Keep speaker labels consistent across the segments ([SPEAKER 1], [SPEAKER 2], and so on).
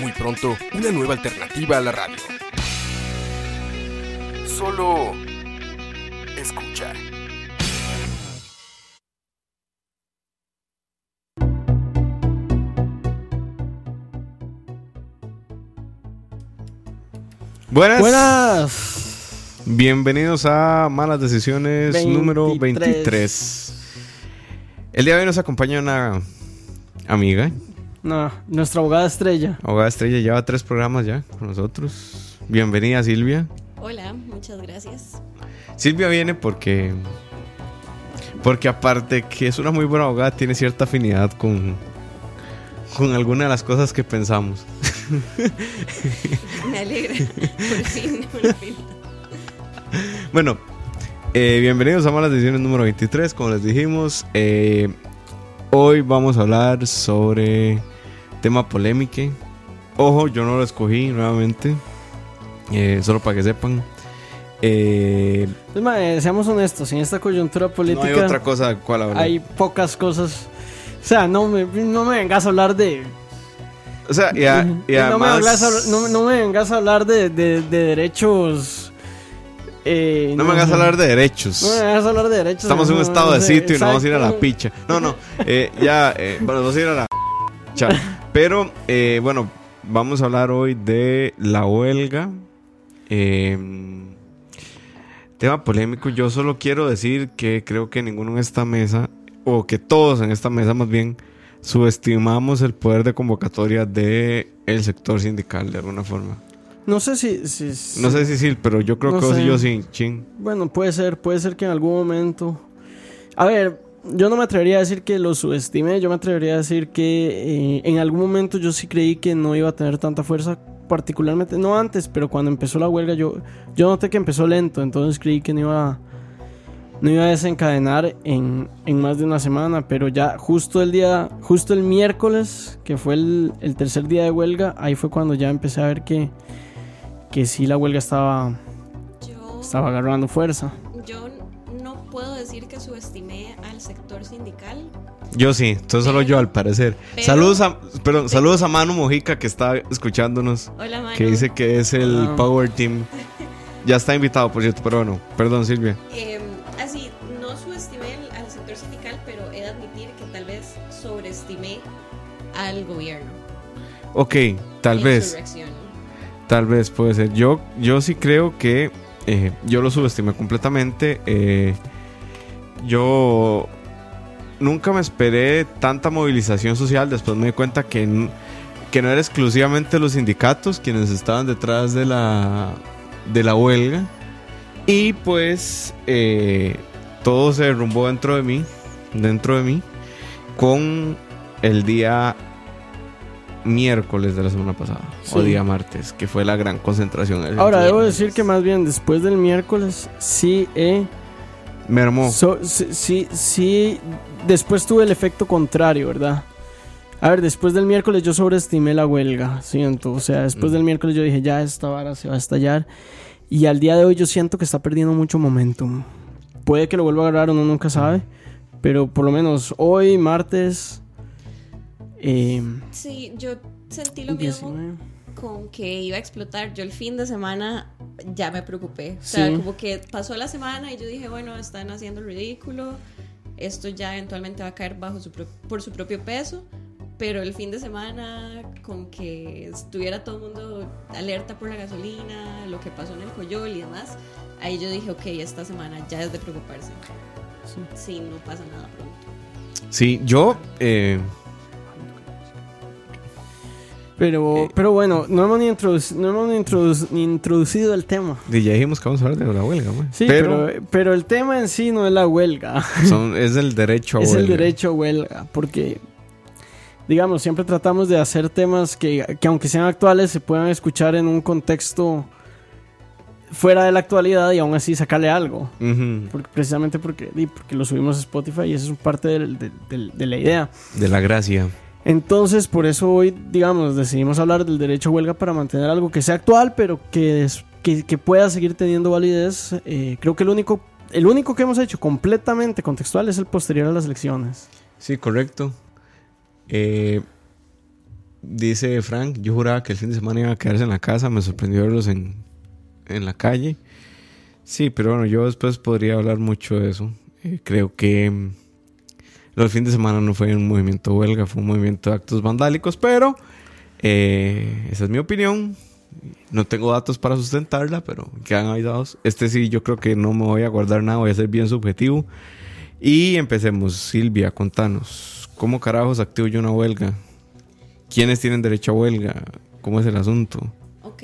[SPEAKER 1] Muy pronto, una nueva alternativa a la radio. Solo escucha.
[SPEAKER 2] Buenas.
[SPEAKER 3] Buenas.
[SPEAKER 2] Bienvenidos a Malas Decisiones número 23. El día de hoy nos acompaña una amiga,
[SPEAKER 3] No, nuestra abogada estrella.
[SPEAKER 2] abogada estrella, lleva tres programas ya con nosotros. Bienvenida Silvia.
[SPEAKER 4] Hola, muchas gracias.
[SPEAKER 2] Silvia viene porque porque aparte que es una muy buena abogada, tiene cierta afinidad con con alguna de las cosas que pensamos.
[SPEAKER 4] Me alegra. Por fin, por fin.
[SPEAKER 2] Bueno, eh, bienvenidos a Malas Decisiones número 23. Como les dijimos, eh, hoy vamos a hablar sobre tema polémico. Ojo, yo no lo escogí nuevamente, eh, solo para que sepan. Eh,
[SPEAKER 3] Pues, mae, seamos honestos, en esta coyuntura
[SPEAKER 2] no
[SPEAKER 3] política
[SPEAKER 2] hay otra cosa de cual hablar.
[SPEAKER 3] hay pocas cosas. O sea, no me, no me vengas a hablar de.
[SPEAKER 2] O sea, y, a- y
[SPEAKER 3] no, me
[SPEAKER 2] además.
[SPEAKER 3] vengas a, no, no me vengas a hablar de, de- de derechos. eh,
[SPEAKER 2] no me hagas hablar de derechos.
[SPEAKER 3] No me vengas a hablar de derechos.
[SPEAKER 2] Estamos en un
[SPEAKER 3] no,
[SPEAKER 2] estado
[SPEAKER 3] no
[SPEAKER 2] de sitio y nos vamos a ir a la picha. No, no. eh, ya, eh, bueno, vamos a ir a la picha. Pero, eh, bueno, vamos a hablar hoy de la huelga. Eh, tema polémico. Yo solo quiero decir que creo que ninguno en esta mesa, o que todos en esta mesa más bien, subestimamos el poder de convocatoria del el sector sindical de alguna forma.
[SPEAKER 3] No sé si. si- si-
[SPEAKER 2] No sé si sí, pero yo creo
[SPEAKER 3] No
[SPEAKER 2] que vos y yo sí, ching.
[SPEAKER 3] Bueno, puede ser, puede ser que en algún momento. A ver, yo no me atrevería a decir que lo subestimé, yo me atrevería a decir que eh, en algún momento yo sí creí que no iba a tener tanta fuerza, particularmente, no antes, pero cuando empezó la huelga yo, yo noté que empezó lento, entonces creí que no iba, no iba a desencadenar en, en más de una semana, pero ya justo el día, justo el miércoles, que fue el, el tercer día de huelga, ahí fue cuando ya empecé a ver que, que sí la huelga estaba, estaba agarrando fuerza.
[SPEAKER 4] Sector sindical.
[SPEAKER 2] Yo sí, entonces solo yo al parecer.
[SPEAKER 4] Pero-
[SPEAKER 2] saludos a, perdón, saludos a Manu Mojica que está escuchándonos,
[SPEAKER 4] Hola, Manu.
[SPEAKER 2] que dice que es el. Power Team. Ya está invitado, por cierto, pero bueno, perdón Silvia.
[SPEAKER 4] Eh, así, no subestimé al, sector sindical, pero he de admitir que tal vez sobreestimé al gobierno.
[SPEAKER 2] Ok, tal
[SPEAKER 4] en su
[SPEAKER 2] vez,
[SPEAKER 4] reacción.
[SPEAKER 2] tal vez puede ser. Yo, yo sí creo que eh, yo lo subestimé completamente. eh, yo nunca me esperé tanta movilización social. Después me di cuenta que, que no era exclusivamente los sindicatos quienes estaban detrás de la, de la huelga. Y pues eh, todo se derrumbó dentro de mí, dentro de mí, con el día miércoles de la semana pasada, o
[SPEAKER 3] Sí.
[SPEAKER 2] día martes, que fue la gran concentración.
[SPEAKER 3] Ahora, debo decir que más bien después del miércoles, sí, he
[SPEAKER 2] mermó.
[SPEAKER 3] so- sí, sí, sí, después tuve el efecto contrario, ¿verdad? A ver, después del miércoles yo sobreestimé la huelga, siento. O sea, después
[SPEAKER 2] Mm.
[SPEAKER 3] del miércoles yo dije, ya esta vara se va a estallar. Y al día de hoy yo siento que está perdiendo mucho momentum. Puede que lo vuelva a agarrar, uno nunca sabe. Pero por lo menos hoy, martes... Eh,
[SPEAKER 4] Sí, yo sentí lo mismo
[SPEAKER 3] 19.
[SPEAKER 4] Con que iba a explotar. Yo el fin de semana ya me preocupé. O sea,
[SPEAKER 3] Sí.
[SPEAKER 4] como que pasó la semana y yo dije, bueno, están haciendo el ridículo. Esto ya eventualmente va a caer bajo su por su propio peso. Pero el fin de semana, con que estuviera todo el mundo alerta por la gasolina, lo que pasó en el Coyol y demás, ahí yo dije, ok, esta semana ya es de preocuparse. Sí, no pasa nada pronto.
[SPEAKER 2] Sí, yo eh,
[SPEAKER 3] Pero,
[SPEAKER 2] Eh.
[SPEAKER 3] pero bueno, no hemos ni, no hemos ni ni introducido el tema.
[SPEAKER 2] Y ya dijimos que vamos a hablar de la huelga, güey.
[SPEAKER 3] Sí,
[SPEAKER 2] pero,
[SPEAKER 3] pero, pero el tema en sí no es la huelga,
[SPEAKER 2] son- es el derecho a
[SPEAKER 3] es
[SPEAKER 2] huelga.
[SPEAKER 3] el derecho a huelga, porque digamos, siempre tratamos de hacer temas que, que aunque sean actuales se puedan escuchar en un contexto fuera de la actualidad y aún así sacarle algo.
[SPEAKER 2] Ujú.
[SPEAKER 3] Porque, precisamente porque, lo subimos a Spotify y eso es parte del- del- del- de la idea.
[SPEAKER 2] De la gracia.
[SPEAKER 3] Entonces, por eso hoy, digamos, decidimos hablar del derecho a huelga para mantener algo que sea actual, pero que, es- que, pueda seguir teniendo validez. Eh, creo que el único, el único que hemos hecho completamente contextual es el posterior a las elecciones.
[SPEAKER 2] Sí, correcto. Eh, dice Frank, yo juraba que el fin de semana iba a quedarse en la casa, me sorprendió verlos en, en la calle. Sí, pero bueno, yo después podría hablar mucho de eso. Eh, creo que del fin de semana no fue un movimiento huelga, fue un movimiento de actos vandálicos, pero eh, esa es mi opinión. No tengo datos para sustentarla, pero quedan avisados. Este sí, yo creo que no me voy a guardar nada, voy a ser bien subjetivo. Y empecemos, Silvia, contanos, ¿cómo carajos activo yo una huelga? ¿Quiénes tienen derecho a huelga? ¿Cómo es el asunto?
[SPEAKER 4] Ok,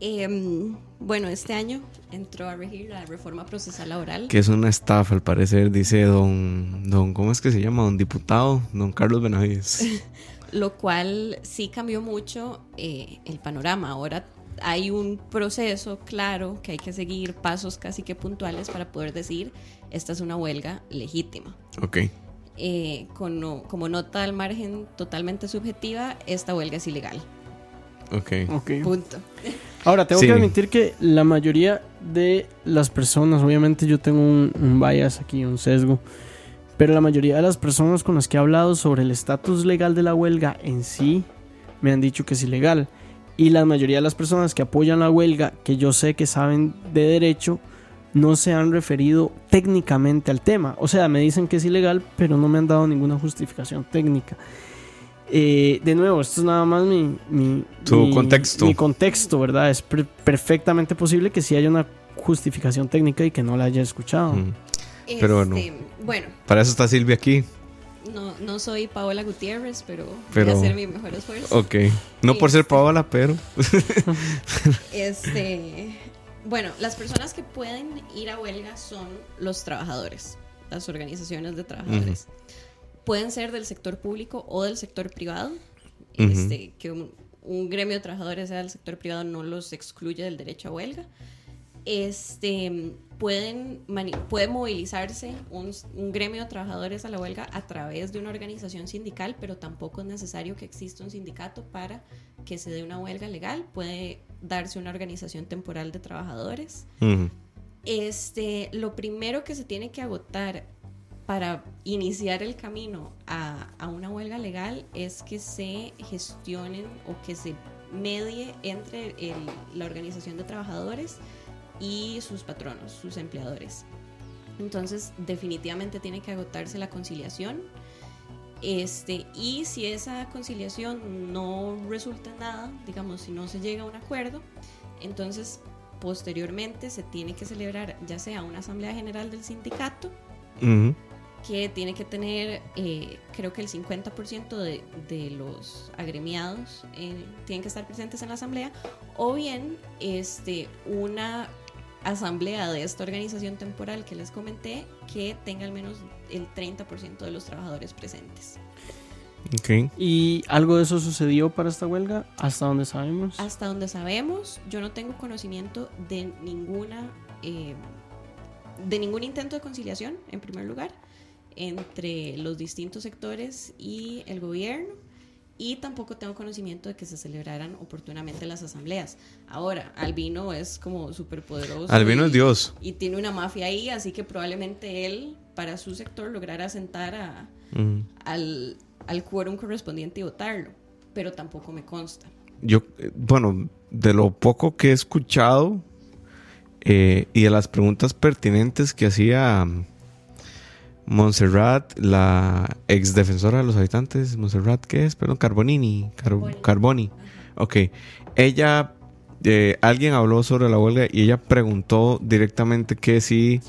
[SPEAKER 4] em, bueno, este año entró a regir la reforma procesal laboral.
[SPEAKER 2] Que es una estafa, al parecer, dice don, don, ¿cómo es que se llama? Don diputado, don Carlos Benavides.
[SPEAKER 4] lo cual sí cambió mucho eh, el panorama. Ahora hay un proceso claro que hay que seguir, pasos casi que puntuales para poder decir esta es una huelga legítima.
[SPEAKER 2] ok,
[SPEAKER 4] Eh, con como nota al margen totalmente subjetiva, esta huelga es ilegal.
[SPEAKER 2] ok.
[SPEAKER 3] Ok.
[SPEAKER 4] Punto.
[SPEAKER 3] Ahora, tengo
[SPEAKER 2] Sí.
[SPEAKER 3] que admitir que la mayoría de las personas, obviamente yo tengo un, un bias aquí, un sesgo, pero la mayoría de las personas con las que he hablado sobre el estatus legal de la huelga en sí, me han dicho que es ilegal. Y la mayoría de las personas que apoyan la huelga, que yo sé que saben de derecho, no se han referido técnicamente al tema. O sea, me dicen que es ilegal, pero no me han dado ninguna justificación técnica. Eh, de nuevo, esto es nada más mi, mi,
[SPEAKER 2] Tu
[SPEAKER 3] mi-
[SPEAKER 2] contexto.
[SPEAKER 3] mi contexto, ¿verdad? Es per- perfectamente posible que sí haya una justificación técnica y que no la haya escuchado.
[SPEAKER 2] Mm. Pero bueno.
[SPEAKER 4] Este, bueno,
[SPEAKER 2] Para eso está Silvia aquí.
[SPEAKER 4] no, no soy Paola Gutiérrez, pero,
[SPEAKER 2] Pero-
[SPEAKER 4] voy a hacer mi mejor esfuerzo.
[SPEAKER 2] Ok. No por ser
[SPEAKER 4] Este.
[SPEAKER 2] Paola, pero...
[SPEAKER 4] Este, bueno, las personas que pueden ir a huelga son los trabajadores, las organizaciones de trabajadores. Pueden ser del sector público o del sector privado.
[SPEAKER 2] Ujú.
[SPEAKER 4] Este, que un, un gremio de trabajadores sea del sector privado no los excluye del derecho a huelga. Este, pueden puede movilizarse un, un gremio de trabajadores a la huelga a través de una organización sindical, pero tampoco es necesario que exista un sindicato para que se dé una huelga legal. Puede darse una organización temporal de trabajadores.
[SPEAKER 2] Ujú.
[SPEAKER 4] Este, lo primero que se tiene que agotar para iniciar el camino a, una huelga legal es que se gestionen o que se medie entre la organización de trabajadores y sus patronos, sus empleadores. Entonces, definitivamente tiene que agotarse la conciliación. Este, y si esa conciliación no resulta en nada, digamos, si no se llega a un acuerdo, entonces posteriormente se tiene que celebrar ya sea una asamblea general del sindicato,
[SPEAKER 2] Ujú.
[SPEAKER 4] Que tiene que tener, eh, creo que el 50% de, de los agremiados eh, tienen que estar presentes en la asamblea, o bien este, una asamblea de esta organización temporal que les comenté que tenga al menos el 30% de los trabajadores presentes.
[SPEAKER 2] Ok.
[SPEAKER 3] ¿Y algo de eso sucedió para esta huelga? Hasta donde sabemos.
[SPEAKER 4] Hasta donde sabemos, yo no tengo conocimiento de ninguna eh, de ningún intento de conciliación, en primer lugar, entre los distintos sectores y el gobierno. Y tampoco tengo conocimiento de que se celebraran oportunamente las asambleas. Ahora, Albino es como súper poderoso.
[SPEAKER 2] Albino
[SPEAKER 4] y-
[SPEAKER 2] es Dios.
[SPEAKER 4] Y tiene una mafia ahí, así que probablemente él, para su sector, lograra sentar a,
[SPEAKER 2] Ujú.
[SPEAKER 4] al, al quórum correspondiente y votarlo. Pero tampoco me consta.
[SPEAKER 2] Yo, eh, bueno, de lo poco que he escuchado eh, y de las preguntas pertinentes que hacía Montserrat, la ex defensora de los habitantes, Montserrat, ¿qué es? Perdón, Carbonini, Car-
[SPEAKER 4] Carboni.
[SPEAKER 2] Ok, ella, eh, alguien habló sobre la huelga y ella preguntó directamente que si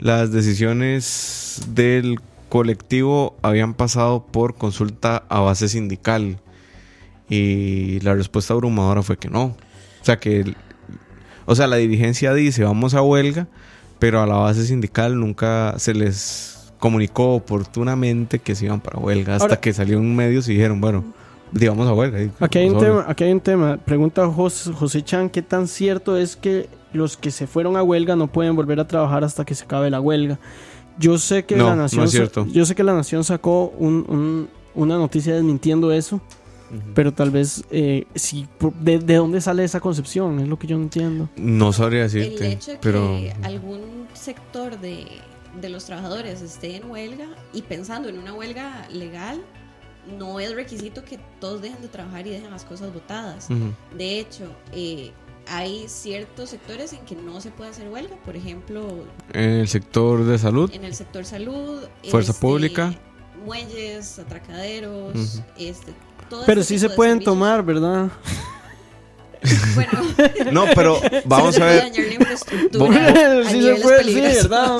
[SPEAKER 2] las decisiones del colectivo habían pasado por consulta a base sindical. Y la respuesta abrumadora fue que no. O sea que, o sea, la dirigencia dice vamos a huelga, pero a la base sindical nunca se les comunicó oportunamente que se iban para huelga. Hasta
[SPEAKER 3] Ahora-
[SPEAKER 2] que salió un medio y dijeron, bueno, digamos a huelga.
[SPEAKER 3] Aquí hay un tema, aquí hay un tema. Pregunta José, José Chan, ¿qué tan cierto es que los que se fueron a huelga no pueden volver a trabajar hasta que se acabe la huelga? Yo sé que
[SPEAKER 2] No,
[SPEAKER 3] la nación yo sé que la nación sacó un- un- una noticia desmintiendo eso, pero tal vez eh, sí, por- de, de dónde sale esa concepción? Es lo que yo no entiendo.
[SPEAKER 2] No sabría
[SPEAKER 4] El
[SPEAKER 2] decirte.
[SPEAKER 4] hecho de
[SPEAKER 2] pero
[SPEAKER 4] que algún sector de, de los trabajadores esté en huelga y pensando en una huelga legal, no es requisito que todos dejen de trabajar y dejen las cosas votadas. De hecho, eh, hay ciertos sectores en que no se puede hacer huelga, por ejemplo,
[SPEAKER 2] En el sector de salud,
[SPEAKER 4] en el sector salud,
[SPEAKER 2] Fuerza
[SPEAKER 4] este,
[SPEAKER 2] pública.
[SPEAKER 4] muelles, atracaderos, este, todo
[SPEAKER 3] Pero
[SPEAKER 4] este
[SPEAKER 3] sí se
[SPEAKER 4] de
[SPEAKER 3] pueden
[SPEAKER 4] servicios.
[SPEAKER 3] tomar, ¿verdad?
[SPEAKER 4] Bueno,
[SPEAKER 2] No, pero vamos a ver.
[SPEAKER 4] dañar la infraestructura
[SPEAKER 2] Vos-
[SPEAKER 3] sí se puede,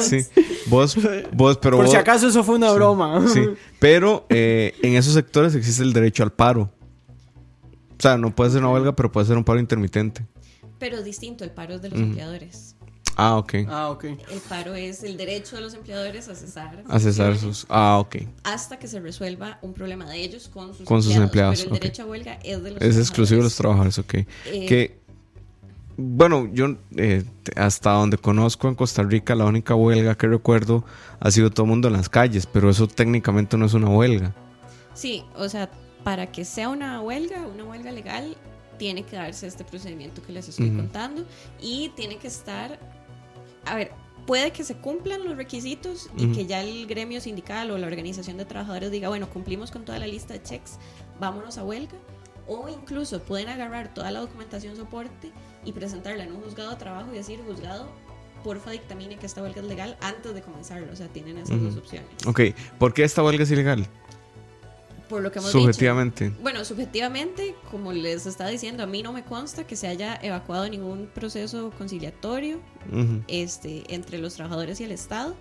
[SPEAKER 3] sí.
[SPEAKER 2] Sí, vos, vos, pero
[SPEAKER 3] Por si acaso eso fue una broma.
[SPEAKER 2] Sí, pero eh, en esos sectores existe el derecho al paro. O sea, no puede ser una huelga, pero puede ser un paro intermitente.
[SPEAKER 4] Pero distinto, el paro es de los empleadores.
[SPEAKER 2] Ah, ok.
[SPEAKER 3] Ah, ok.
[SPEAKER 4] El paro es el derecho de los empleadores a cesar.
[SPEAKER 2] A cesar sus. Ah, ok.
[SPEAKER 4] Hasta que se resuelva un problema de ellos con sus,
[SPEAKER 2] Con sus empleados,
[SPEAKER 4] Pero el
[SPEAKER 2] ok.
[SPEAKER 4] derecho a huelga es de los
[SPEAKER 2] Es exclusivo de los trabajadores, ok.
[SPEAKER 4] Eh,
[SPEAKER 2] Que, bueno, yo eh, hasta donde conozco en Costa Rica, la única huelga que recuerdo ha sido todo el mundo en las calles, pero eso técnicamente no es una huelga.
[SPEAKER 4] Sí, o sea, para que sea una huelga, una huelga legal, tiene que darse este procedimiento que les estoy contando y tiene que estar, a ver, puede que se cumplan los requisitos y que ya el gremio sindical o la organización de trabajadores diga, bueno, cumplimos con toda la lista de checks, vámonos a huelga. O incluso pueden agarrar toda la documentación soporte y presentarla en un juzgado de trabajo y decir, juzgado, porfa dictamine que esta huelga es legal antes de comenzarlo. O sea, tienen esas dos opciones.
[SPEAKER 2] Ok, ¿por qué esta huelga es ilegal?
[SPEAKER 4] Por lo que hemos dicho.
[SPEAKER 2] Subjetivamente.
[SPEAKER 4] Bueno, subjetivamente, como les estaba diciendo, a mí no me consta que se haya evacuado ningún proceso conciliatorio este, entre los trabajadores y el Estado.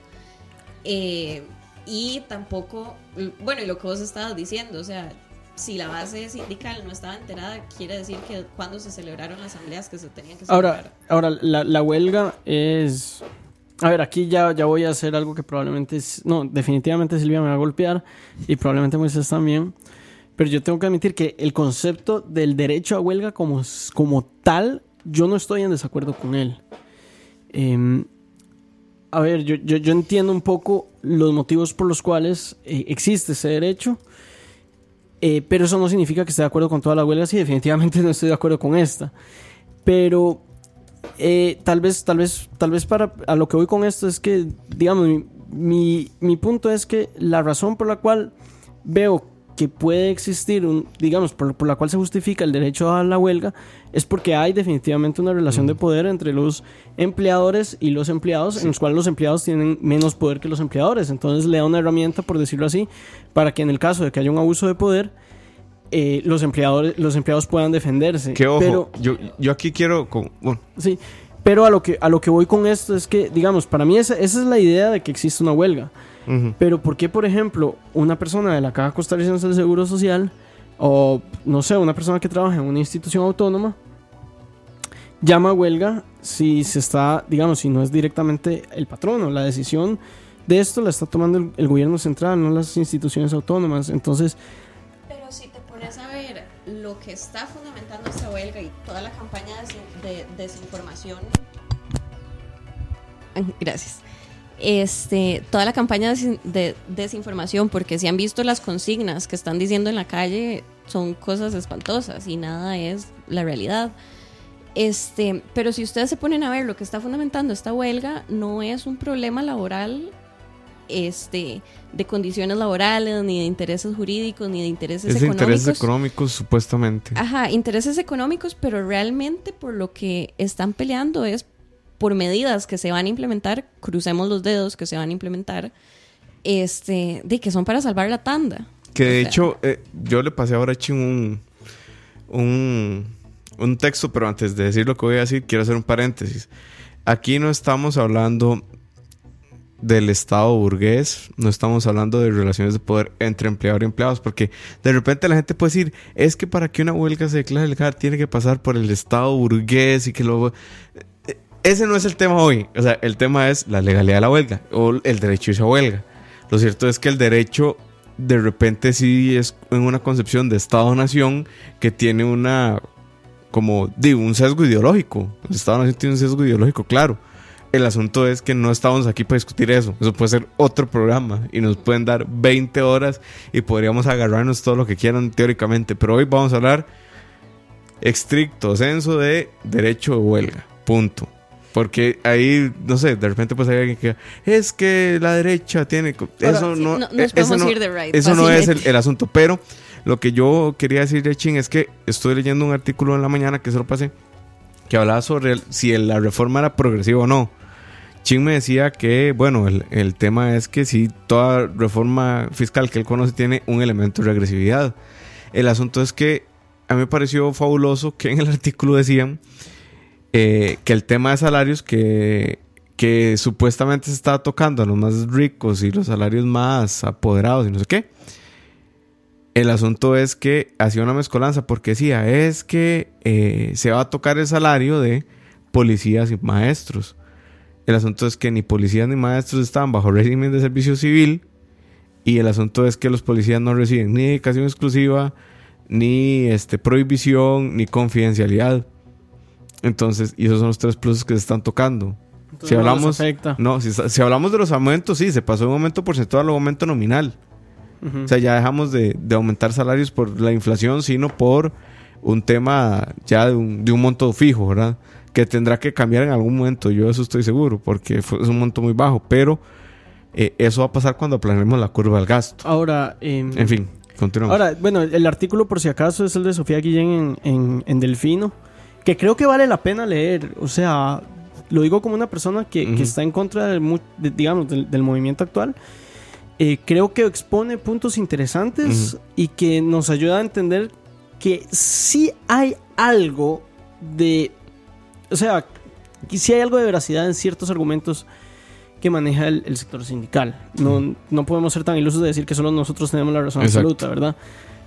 [SPEAKER 4] Eh, y tampoco, bueno, y lo que vos estabas diciendo, o sea, si la base sindical no estaba enterada, quiere decir que cuando se celebraron las asambleas que se tenían que celebrar.
[SPEAKER 3] Ahora, ahora la, la huelga es... A ver, aquí ya, ya voy a hacer algo que probablemente... No, definitivamente Silvia me va a golpear y probablemente Moisés también. Pero yo tengo que admitir que el concepto del derecho a huelga como, como tal, yo no estoy en desacuerdo con él. Em, a ver, yo, yo, yo entiendo un poco los motivos por los cuales eh, existe ese derecho. Eh, pero eso no significa que esté de acuerdo con todas las huelgas y definitivamente no estoy de acuerdo con esta. Pero eh, tal vez, tal vez, tal vez para a lo que voy con esto es que, digamos, mi, mi, mi punto es que la razón por la cual veo que puede existir un, digamos, por, por la cual se justifica el derecho a la huelga, es porque hay definitivamente una relación de poder entre los empleadores y los empleados, en los cuales los empleados tienen menos poder que los empleadores. Entonces le da una herramienta, por decirlo así, para que en el caso de que haya un abuso de poder, eh, los empleadores, los empleados puedan defenderse.
[SPEAKER 2] Que ojo,
[SPEAKER 3] Pero,
[SPEAKER 2] yo, yo aquí quiero. con- bueno,
[SPEAKER 3] Sí, pero a lo que a lo que voy con esto es que, digamos, para mí esa, esa es la idea de que existe una huelga. Pero ¿por qué, por ejemplo, una persona de la Caja Costarricense del Seguro Social o, no sé, una persona que trabaja en una institución autónoma llama a huelga si se está, digamos, si no es directamente el patrono? La decisión de esto la está tomando el, el gobierno central, no las instituciones autónomas. Entonces,
[SPEAKER 4] pones a ver lo que está fundamentando esta huelga y toda la campaña de, de desinformación. Gracias. Este, toda la campaña de desinformación, porque si han visto las consignas que están diciendo en la calle, son cosas espantosas y nada es la realidad. Este, pero si ustedes se ponen a ver lo que está fundamentando esta huelga, no es un problema laboral este, de condiciones laborales, ni de intereses jurídicos, ni de intereses
[SPEAKER 2] Es
[SPEAKER 4] económicos.
[SPEAKER 2] intereses económicos, supuestamente.
[SPEAKER 4] Ajá, intereses económicos, pero realmente por lo que están peleando es por medidas que se van a implementar, crucemos los dedos que se van a implementar, este, de que son para salvar la tanda.
[SPEAKER 2] Que de
[SPEAKER 4] O sea,
[SPEAKER 2] hecho, eh, yo le pasé ahora a Chin un, un, un texto, pero antes de decir lo que voy a decir, quiero hacer un paréntesis. Aquí no estamos hablando del Estado burgués, no estamos hablando de relaciones de poder entre empleador y empleados, porque de repente la gente puede decir, es que para que una huelga se declare tiene que pasar por el Estado burgués y que lo... Ese no es el tema hoy, o sea, el tema es la legalidad de la huelga o el derecho a esa huelga. Lo cierto es que el derecho de repente sí es en una concepción de Estado-Nación que tiene una, como digo, un sesgo ideológico. El Estado-Nación tiene un sesgo ideológico, claro. El asunto es que no estamos aquí para discutir eso. Eso puede ser otro programa y nos pueden dar 20 horas y podríamos agarrarnos todo lo que quieran teóricamente. Pero hoy vamos a hablar estricto censo de derecho de huelga. Punto. Porque ahí, no sé, de repente pues hay alguien que es que la derecha tiene... Eso
[SPEAKER 4] sí,
[SPEAKER 2] no,
[SPEAKER 4] no-
[SPEAKER 2] eh, eso no,
[SPEAKER 4] ir de right,
[SPEAKER 2] eso no es el, asunto. Pero lo que yo quería decir, Chin, es que estoy leyendo un artículo en la mañana que se lo pasé, que hablaba sobre el- si la reforma era progresiva o no. Chin me decía que, bueno, el, el tema es que si toda reforma fiscal que él conoce tiene un elemento de regresividad. El asunto es que a mí me pareció fabuloso que en el artículo decían eh, que el tema de salarios que, que supuestamente se estaba tocando a los más ricos y los salarios más apoderados y no sé qué. El asunto es que hacía una mezcolanza porque decía, es que eh, se va a tocar el salario de policías y maestros. El asunto es que ni policías ni maestros estaban bajo régimen de servicio civil y el asunto es que los policías no reciben ni dedicación exclusiva, ni este, prohibición, ni confidencialidad. Entonces, y esos son los tres pluses que se están tocando.
[SPEAKER 3] Entonces
[SPEAKER 2] si
[SPEAKER 3] no
[SPEAKER 2] hablamos,
[SPEAKER 3] afecta.
[SPEAKER 2] no, si, si hablamos de los aumentos, sí, se pasó de un aumento porcentual a un aumento nominal. O sea, ya dejamos de, de aumentar salarios por la inflación, sino por un tema ya de un, de un monto fijo, ¿verdad? Que tendrá que cambiar en algún momento, yo eso estoy seguro, porque fue- es un monto muy bajo, pero eh, eso va a pasar cuando planeemos la curva del gasto.
[SPEAKER 3] Ahora, em,
[SPEAKER 2] En fin, continuamos.
[SPEAKER 3] Ahora, bueno, el artículo por si acaso es el de Sofía Guillén en, en- en Delfino, que creo que vale la pena leer. O sea, lo digo como una persona que, está en contra del, de- digamos, del, del movimiento actual. Eh, creo que expone puntos interesantes y que nos ayuda a entender que sí hay algo de... O sea, sí hay algo de veracidad en ciertos argumentos que maneja el, el sector sindical. No, no podemos ser tan ilusos de decir que solo nosotros tenemos la razón
[SPEAKER 2] Exacto.
[SPEAKER 3] absoluta, ¿verdad?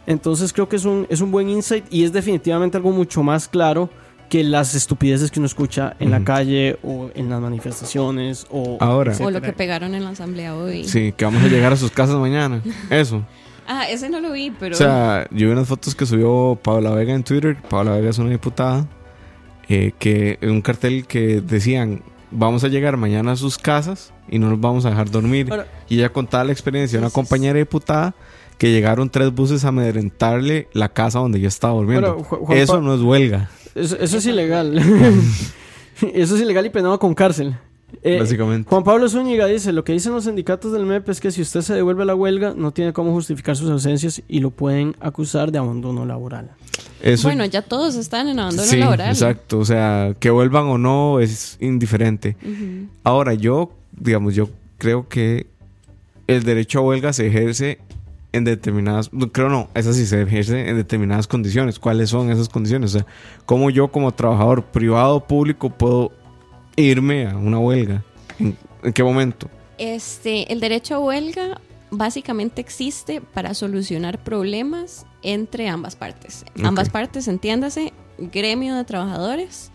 [SPEAKER 3] Entonces creo que es un, es un buen insight y es definitivamente algo mucho más claro que las estupideces que uno escucha en la
[SPEAKER 2] Ujú.
[SPEAKER 3] calle o en las manifestaciones o...
[SPEAKER 2] Ahora.
[SPEAKER 4] O lo que pegaron en la asamblea hoy.
[SPEAKER 2] Sí, que vamos a llegar a sus casas mañana. Eso.
[SPEAKER 4] Ah, ese no lo vi, pero.
[SPEAKER 2] O sea, yo vi unas fotos que subió Paula Vega en Twitter. Paula Vega es una diputada. Eh, que un cartel que decían: Vamos a llegar mañana a sus casas y no nos vamos a dejar dormir.
[SPEAKER 3] Ahora-
[SPEAKER 2] y ella contaba la experiencia de una compañera diputada que llegaron tres buses a amedrentarle la casa donde ella estaba durmiendo.
[SPEAKER 3] Ahora, Ju- Juan
[SPEAKER 2] Eso no es huelga,
[SPEAKER 3] Eso, eso es ilegal. eso es ilegal y penado con cárcel. Eh,
[SPEAKER 2] básicamente.
[SPEAKER 3] Juan Pablo Zúñiga dice, lo que dicen los sindicatos del MEP es que si usted se devuelve a la huelga, no tiene cómo justificar sus ausencias y lo pueden acusar de abandono laboral.
[SPEAKER 2] Eso,
[SPEAKER 4] bueno, ya todos están en abandono
[SPEAKER 2] sí,
[SPEAKER 4] laboral.
[SPEAKER 2] exacto. O sea, que vuelvan o no es indiferente. Ahora, yo, digamos, yo creo que el derecho a huelga se ejerce en determinadas, creo no, eso sí se ejerce en determinadas condiciones. ¿Cuáles son esas condiciones? O sea, cómo yo como trabajador privado o público puedo irme a una huelga. ¿En, en qué momento?
[SPEAKER 4] Este, el derecho a huelga básicamente existe para solucionar problemas entre ambas partes. Ambas partes, entiéndase, gremio de trabajadores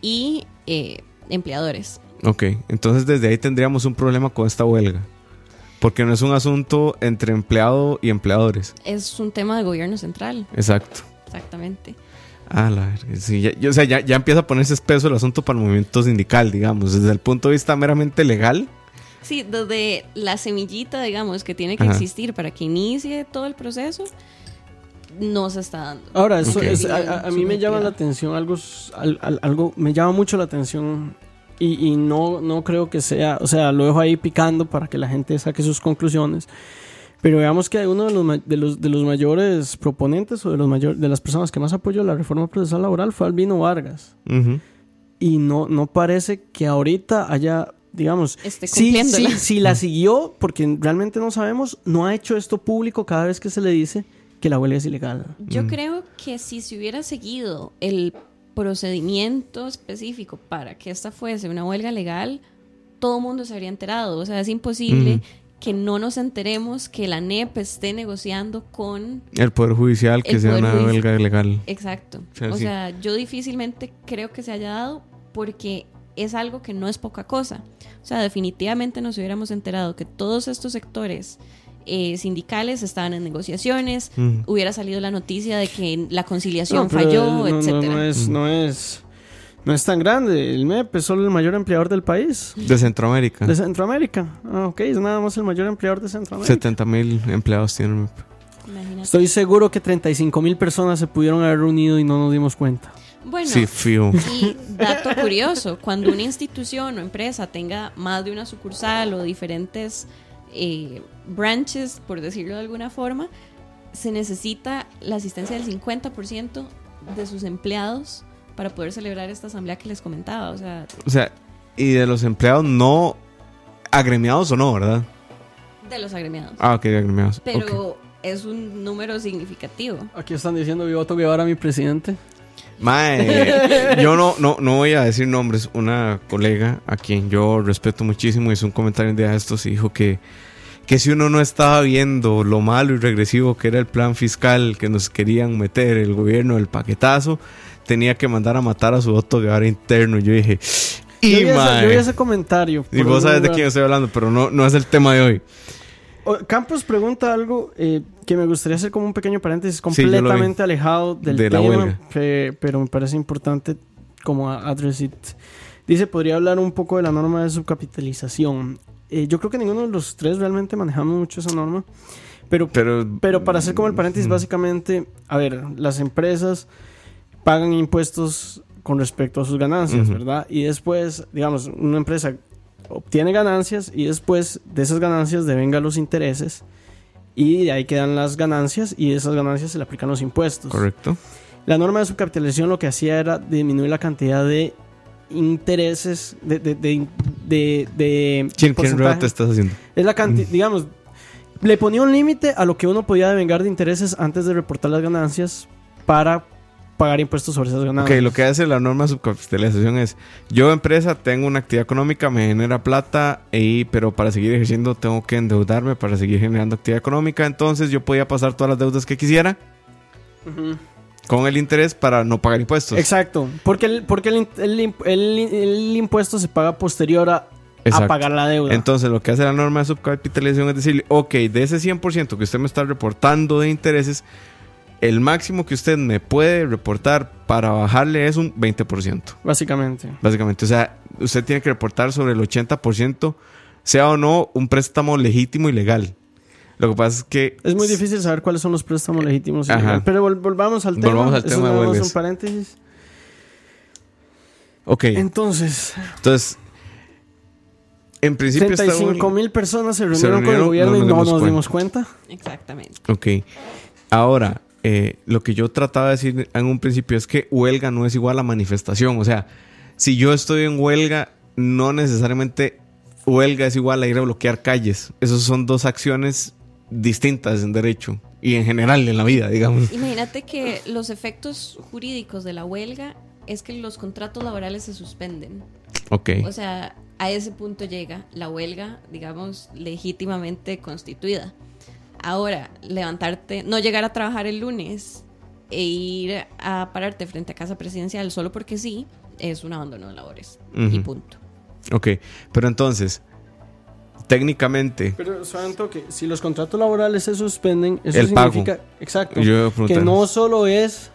[SPEAKER 4] y eh, empleadores.
[SPEAKER 2] Ok, entonces desde ahí tendríamos un problema con esta huelga. Porque no es un asunto entre empleado y empleadores.
[SPEAKER 4] Es un tema de gobierno central,
[SPEAKER 2] Exacto.
[SPEAKER 4] exactamente.
[SPEAKER 2] Ah, la verga. Sí, ya, o sea, ya, ya empieza a ponerse espeso el asunto para el movimiento sindical, digamos. Desde el punto de vista meramente legal.
[SPEAKER 4] Sí, desde la semillita, digamos, que tiene que
[SPEAKER 2] Ajá.
[SPEAKER 4] existir para que inicie todo el proceso, no se está dando.
[SPEAKER 3] Ahora, eso es- a, a- a mí me llama la atención algo, s- al- al- algo, me llama mucho la atención y, y no, no creo que sea, o sea, lo dejo ahí picando para que la gente saque sus conclusiones. Pero veamos que uno de los, de los, de los mayores proponentes o de, los mayor, de las personas que más apoyó la reforma procesal laboral fue Albino Vargas. Y no, no parece que ahorita haya, digamos,
[SPEAKER 4] cumpliéndola.
[SPEAKER 3] sí, si la siguió, porque realmente no sabemos, no ha hecho esto público cada vez que se le dice que la huelga es ilegal.
[SPEAKER 4] Yo
[SPEAKER 2] Mm.
[SPEAKER 4] creo que si se hubiera seguido el procedimiento específico para que esta fuese una huelga legal, todo el mundo se habría enterado. O sea, es imposible
[SPEAKER 2] Ujú.
[SPEAKER 4] que no nos enteremos que la NEP esté negociando con...
[SPEAKER 2] El Poder Judicial, que sea una
[SPEAKER 4] Judicial.
[SPEAKER 2] huelga legal.
[SPEAKER 4] Exacto.
[SPEAKER 2] O sea,
[SPEAKER 4] O
[SPEAKER 2] sí.
[SPEAKER 4] sea, yo difícilmente creo que se haya dado porque es algo que no es poca cosa. O sea, definitivamente nos hubiéramos enterado que todos estos sectores eh, sindicales estaban en negociaciones,
[SPEAKER 2] Mm.
[SPEAKER 4] hubiera salido la noticia de que la conciliación
[SPEAKER 3] No,
[SPEAKER 4] falló,
[SPEAKER 3] no, no,
[SPEAKER 4] etcétera.
[SPEAKER 3] no es, no es no es tan grande. El MEP es solo el mayor empleador del país.
[SPEAKER 2] De Centroamérica.
[SPEAKER 3] De Centroamérica. Ah, ok, es nada más el mayor empleador de Centroamérica.
[SPEAKER 2] 70 mil empleados tienen.
[SPEAKER 4] Imagínate.
[SPEAKER 3] Estoy seguro que 35 mil personas se pudieron haber reunido y no nos dimos cuenta.
[SPEAKER 4] Bueno,
[SPEAKER 2] Sí.
[SPEAKER 4] Y dato curioso, cuando una institución o empresa tenga más de una sucursal o diferentes eh, branches, por decirlo de alguna forma, se necesita la asistencia del 50% de sus empleados para poder celebrar esta asamblea que les comentaba. O sea,
[SPEAKER 2] O sea, y de los empleados no agremiados o no, ¿verdad?
[SPEAKER 4] de los agremiados.
[SPEAKER 2] Ah, ok, agremiados.
[SPEAKER 4] Pero es un número significativo.
[SPEAKER 3] Aquí están diciendo Vivoto Guevara, mi presidente.
[SPEAKER 2] Mae, yo no, no, no voy a decir nombres. Una colega a quien yo respeto muchísimo hizo un comentario un día de estos y dijo que, que si uno no estaba viendo lo malo y regresivo que era el plan fiscal que nos querían meter el gobierno del paquetazo, tenía que mandar a matar a su Otto Guevara interno. Yo dije,
[SPEAKER 3] Yo
[SPEAKER 2] y
[SPEAKER 3] vi, ese, yo vi ese comentario.
[SPEAKER 2] Y vos sabes de quién estoy hablando, pero no, no es el tema de hoy.
[SPEAKER 3] Campos pregunta algo eh, que me gustaría hacer como un pequeño paréntesis
[SPEAKER 2] Sí,
[SPEAKER 3] completamente alejado del
[SPEAKER 2] De
[SPEAKER 3] tema, pero me parece importante como address it. Dice, podría hablar un poco de la norma de subcapitalización. Eh, yo creo que ninguno de los tres realmente manejamos mucho esa norma, pero,
[SPEAKER 2] Pero,
[SPEAKER 3] pero para hacer como el paréntesis,
[SPEAKER 2] Mm.
[SPEAKER 3] básicamente, a ver, las empresas pagan impuestos con respecto a sus ganancias. ¿verdad? Y después, digamos, una empresa obtiene ganancias y después de esas ganancias devenga los intereses y de ahí quedan las ganancias y de esas ganancias se le aplican los impuestos.
[SPEAKER 2] correcto.
[SPEAKER 3] La norma de subcapitalización lo que hacía era disminuir la cantidad de intereses de, de, de, de, de
[SPEAKER 2] ¿Quién, ¿Qué
[SPEAKER 3] porcentaje.
[SPEAKER 2] enredo te estás haciendo?
[SPEAKER 3] Es la cantidad, digamos, le ponía un límite a lo que uno podía devengar de intereses antes de reportar las ganancias para pagar impuestos sobre esas
[SPEAKER 2] Ok,
[SPEAKER 3] ganancias.
[SPEAKER 2] lo que hace la norma de subcapitalización es, yo empresa tengo una actividad económica, me genera plata, y, pero para seguir ejerciendo tengo que endeudarme para seguir generando actividad económica, entonces yo podía pasar todas las deudas que quisiera con el interés para no pagar impuestos.
[SPEAKER 3] Exacto, porque, el, porque el, el imp- el- el impuesto se paga posterior a, pagar la deuda.
[SPEAKER 2] Entonces lo que hace la norma de subcapitalización es decirle, ok, de ese 100% que usted me está reportando de intereses, el máximo que usted me puede reportar para bajarle es un 20%.
[SPEAKER 3] básicamente.
[SPEAKER 2] Básicamente, o sea, usted tiene que reportar sobre el 80%, sea o no un préstamo legítimo y legal. Lo que pasa es que...
[SPEAKER 3] Es muy difícil saber cuáles son los préstamos legítimos. y
[SPEAKER 2] Ajá.
[SPEAKER 3] legales. Pero vol- volvamos al tema.
[SPEAKER 2] Volvamos al tema de
[SPEAKER 3] un paréntesis.
[SPEAKER 2] Ok,
[SPEAKER 3] Entonces,
[SPEAKER 2] entonces, en principio... esta
[SPEAKER 3] 35
[SPEAKER 2] huelga-
[SPEAKER 3] mil personas se reunieron, con el gobierno
[SPEAKER 2] no
[SPEAKER 3] y
[SPEAKER 2] nos
[SPEAKER 3] no nos
[SPEAKER 2] cuenta.
[SPEAKER 3] dimos cuenta.
[SPEAKER 4] Exactamente.
[SPEAKER 2] Ok. Ahora, eh, lo que yo trataba de decir en un principio es que huelga no es igual a manifestación. O sea, si yo estoy en huelga, no necesariamente huelga es igual a ir a bloquear calles. Esas son dos acciones distintas en derecho y en general en la vida, digamos.
[SPEAKER 4] Imagínate que los efectos jurídicos de la huelga es que los contratos laborales se suspenden.
[SPEAKER 2] Ok.
[SPEAKER 4] O sea, a ese punto llega la huelga, digamos, legítimamente constituida. Ahora, levantarte, no llegar a trabajar el lunes e ir a pararte frente a casa presidencial solo porque sí, es un abandono de labores. Y punto.
[SPEAKER 2] Ok. Pero entonces, técnicamente,
[SPEAKER 3] Pero saben que si los contratos laborales se suspenden, eso
[SPEAKER 2] El pago.
[SPEAKER 3] significa, exacto,
[SPEAKER 2] yo iba a
[SPEAKER 3] que no solo es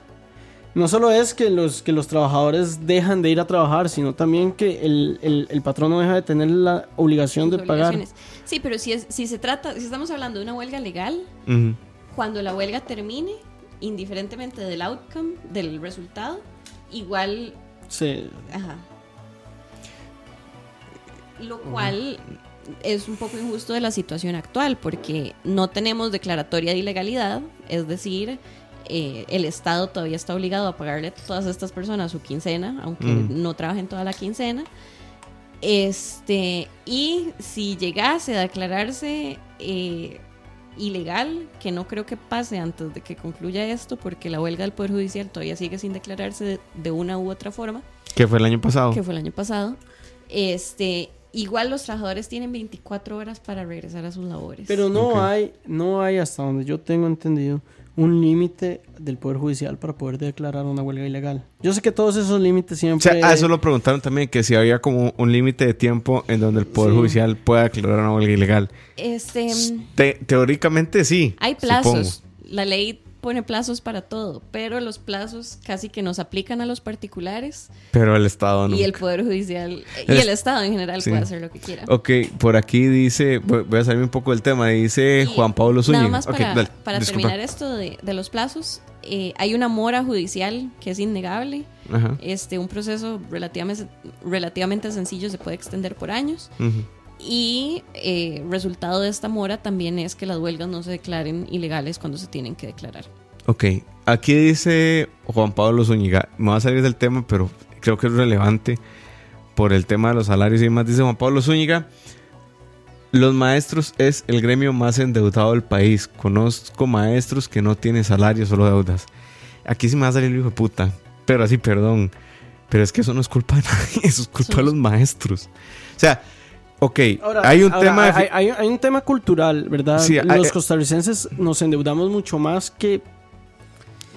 [SPEAKER 3] no solo es que los que los trabajadores dejan de ir a trabajar, sino también que el, el, el patrón no deja de tener la obligación
[SPEAKER 4] Sus
[SPEAKER 3] de pagar.
[SPEAKER 4] Sí, pero si, es, si se trata, si estamos hablando de una huelga legal, cuando la huelga termine, indiferentemente del outcome, del resultado, igual
[SPEAKER 3] Sí,
[SPEAKER 4] Ajá. Lo cual es un poco injusto de la situación actual porque no tenemos declaratoria de ilegalidad, es decir, eh, el Estado todavía está obligado a pagarle a todas estas personas su quincena, aunque
[SPEAKER 2] Mm.
[SPEAKER 4] no trabajen toda la quincena. Este, y si llegase a declararse eh, ilegal, que no creo que pase antes de que concluya esto, porque la huelga del Poder Judicial todavía sigue sin declararse de- de una u otra forma,
[SPEAKER 2] Que fue el año pasado.
[SPEAKER 4] que fue el año pasado. Este, igual los trabajadores tienen 24 horas para regresar a sus labores.
[SPEAKER 3] Pero no
[SPEAKER 2] Ok.
[SPEAKER 3] hay, no hay hasta donde yo tengo entendido un límite del Poder Judicial para poder declarar una huelga ilegal. Yo sé que todos esos límites
[SPEAKER 2] O
[SPEAKER 3] siempre...
[SPEAKER 2] sea, a eso lo preguntaron también, que si había como un límite de tiempo en donde el Poder
[SPEAKER 3] Sí.
[SPEAKER 2] Judicial pueda declarar una huelga ilegal.
[SPEAKER 4] este,
[SPEAKER 2] Te- teóricamente sí.
[SPEAKER 4] hay plazos.
[SPEAKER 2] supongo.
[SPEAKER 4] La ley pone plazos para todo, pero los plazos casi que nos aplican a los particulares
[SPEAKER 2] Pero el Estado no.
[SPEAKER 4] y el Poder Judicial y el Estado en general
[SPEAKER 2] sí.
[SPEAKER 4] puede hacer lo que quiera.
[SPEAKER 2] Ok, por aquí dice, voy a salirme un poco del tema, dice
[SPEAKER 4] Y
[SPEAKER 2] Juan Pablo Zúñiga.
[SPEAKER 4] Nada más para,
[SPEAKER 2] dale,
[SPEAKER 4] para
[SPEAKER 2] disculpa.
[SPEAKER 4] terminar esto de, de los plazos, eh, hay una mora judicial que es innegable.
[SPEAKER 2] Ajá.
[SPEAKER 4] Este, un proceso relativamente, relativamente sencillo se puede extender por años.
[SPEAKER 2] ujú.
[SPEAKER 4] Y eh, resultado de esta mora también es que las huelgas no se declaren ilegales cuando se tienen que declarar.
[SPEAKER 2] Ok, aquí dice Juan Pablo Zúñiga, me va a salir del tema, pero creo que es relevante por el tema de los salarios y demás. Dice Juan Pablo Zúñiga, los maestros es el gremio más endeudado del país. Conozco maestros que no tienen salarios, solo deudas. Aquí sí me va a salir el hijo de puta, pero así, perdón. Pero es que eso no es culpa de nadie, eso es culpa de los maestros. O sea, ok,
[SPEAKER 3] Ahora,
[SPEAKER 2] hay un
[SPEAKER 3] ahora,
[SPEAKER 2] tema... de fi-
[SPEAKER 3] hay, hay- hay un tema cultural, ¿verdad?
[SPEAKER 2] Sí, hay-
[SPEAKER 3] Los costarricenses nos endeudamos mucho más que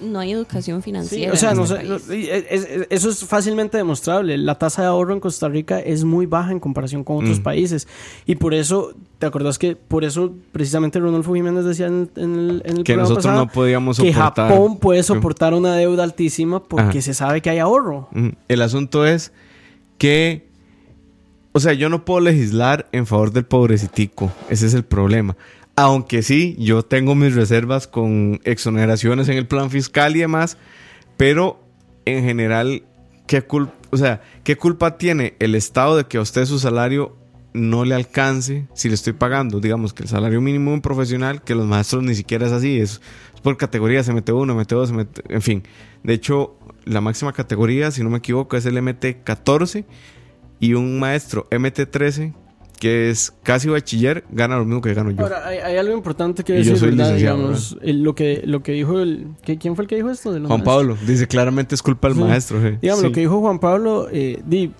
[SPEAKER 4] No hay educación
[SPEAKER 3] Sí,
[SPEAKER 4] financiera.
[SPEAKER 3] o sea,
[SPEAKER 4] en
[SPEAKER 3] no
[SPEAKER 4] este
[SPEAKER 3] sé, es- es- eso es fácilmente demostrable. La tasa de ahorro en Costa Rica es muy baja en comparación con otros
[SPEAKER 2] Mm.
[SPEAKER 3] países. Y por eso, ¿te acuerdas que por eso precisamente Rodolfo Jiménez decía en, el- en el, en el
[SPEAKER 2] que
[SPEAKER 3] programa
[SPEAKER 2] nosotros
[SPEAKER 3] pasado
[SPEAKER 2] no podíamos
[SPEAKER 3] que
[SPEAKER 2] soportar.
[SPEAKER 3] Japón puede soportar una deuda altísima porque
[SPEAKER 2] Ajá.
[SPEAKER 3] se sabe que hay ahorro.
[SPEAKER 2] Mm, El asunto es que, o sea, yo no puedo legislar en favor del pobrecitico. Ese es el problema. Aunque sí, yo tengo mis reservas con exoneraciones en el plan fiscal y demás, pero en general, ¿qué culpa, o sea, ¿qué culpa tiene el Estado de que a usted su salario no le alcance si le estoy pagando? Digamos que el salario mínimo de un profesional, que los maestros ni siquiera es así, es, es por categoría, se mete uno, mete dos, se mete, en fin. De hecho, la máxima categoría, si no me equivoco, es el MT14 y un maestro MT13 que es casi bachiller, gana lo mismo que gano yo.
[SPEAKER 3] Ahora, hay, hay algo importante que
[SPEAKER 2] Y yo
[SPEAKER 3] decir,
[SPEAKER 2] soy
[SPEAKER 3] ¿verdad? el- lo, que, lo que dijo el... ¿qué- ¿Quién fue el que dijo esto? De
[SPEAKER 2] Juan
[SPEAKER 3] maestros?
[SPEAKER 2] Pablo dice claramente es culpa del
[SPEAKER 3] Sí.
[SPEAKER 2] maestro. je.
[SPEAKER 3] Digamos,
[SPEAKER 2] Sí.
[SPEAKER 3] lo que dijo Juan Pablo, eh, di,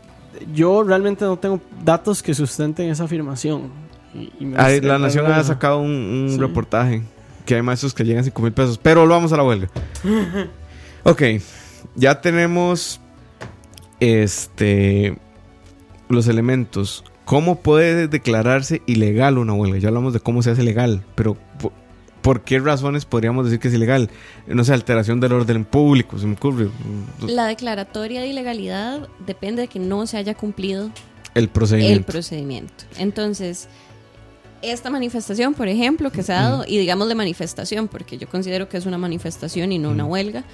[SPEAKER 3] yo realmente no tengo datos que sustenten esa afirmación. Y- y
[SPEAKER 2] la Nación ha sacado un, un
[SPEAKER 3] Sí.
[SPEAKER 2] reportaje que hay maestros que llegan a 5 mil pesos, pero lo vamos a la huelga. ok, ya tenemos este los elementos. ¿Cómo puede declararse ilegal una huelga? Ya hablamos de cómo se hace legal, pero po- ¿por qué razones podríamos decir que es ilegal? No sé, alteración del orden público, se me ocurre.
[SPEAKER 4] La declaratoria de ilegalidad depende de que no se haya cumplido
[SPEAKER 2] El
[SPEAKER 4] el
[SPEAKER 2] procedimiento.
[SPEAKER 4] procedimiento. Entonces, esta manifestación, por ejemplo, que se ha dado, y digamos de manifestación, porque yo considero que es una manifestación y no una huelga,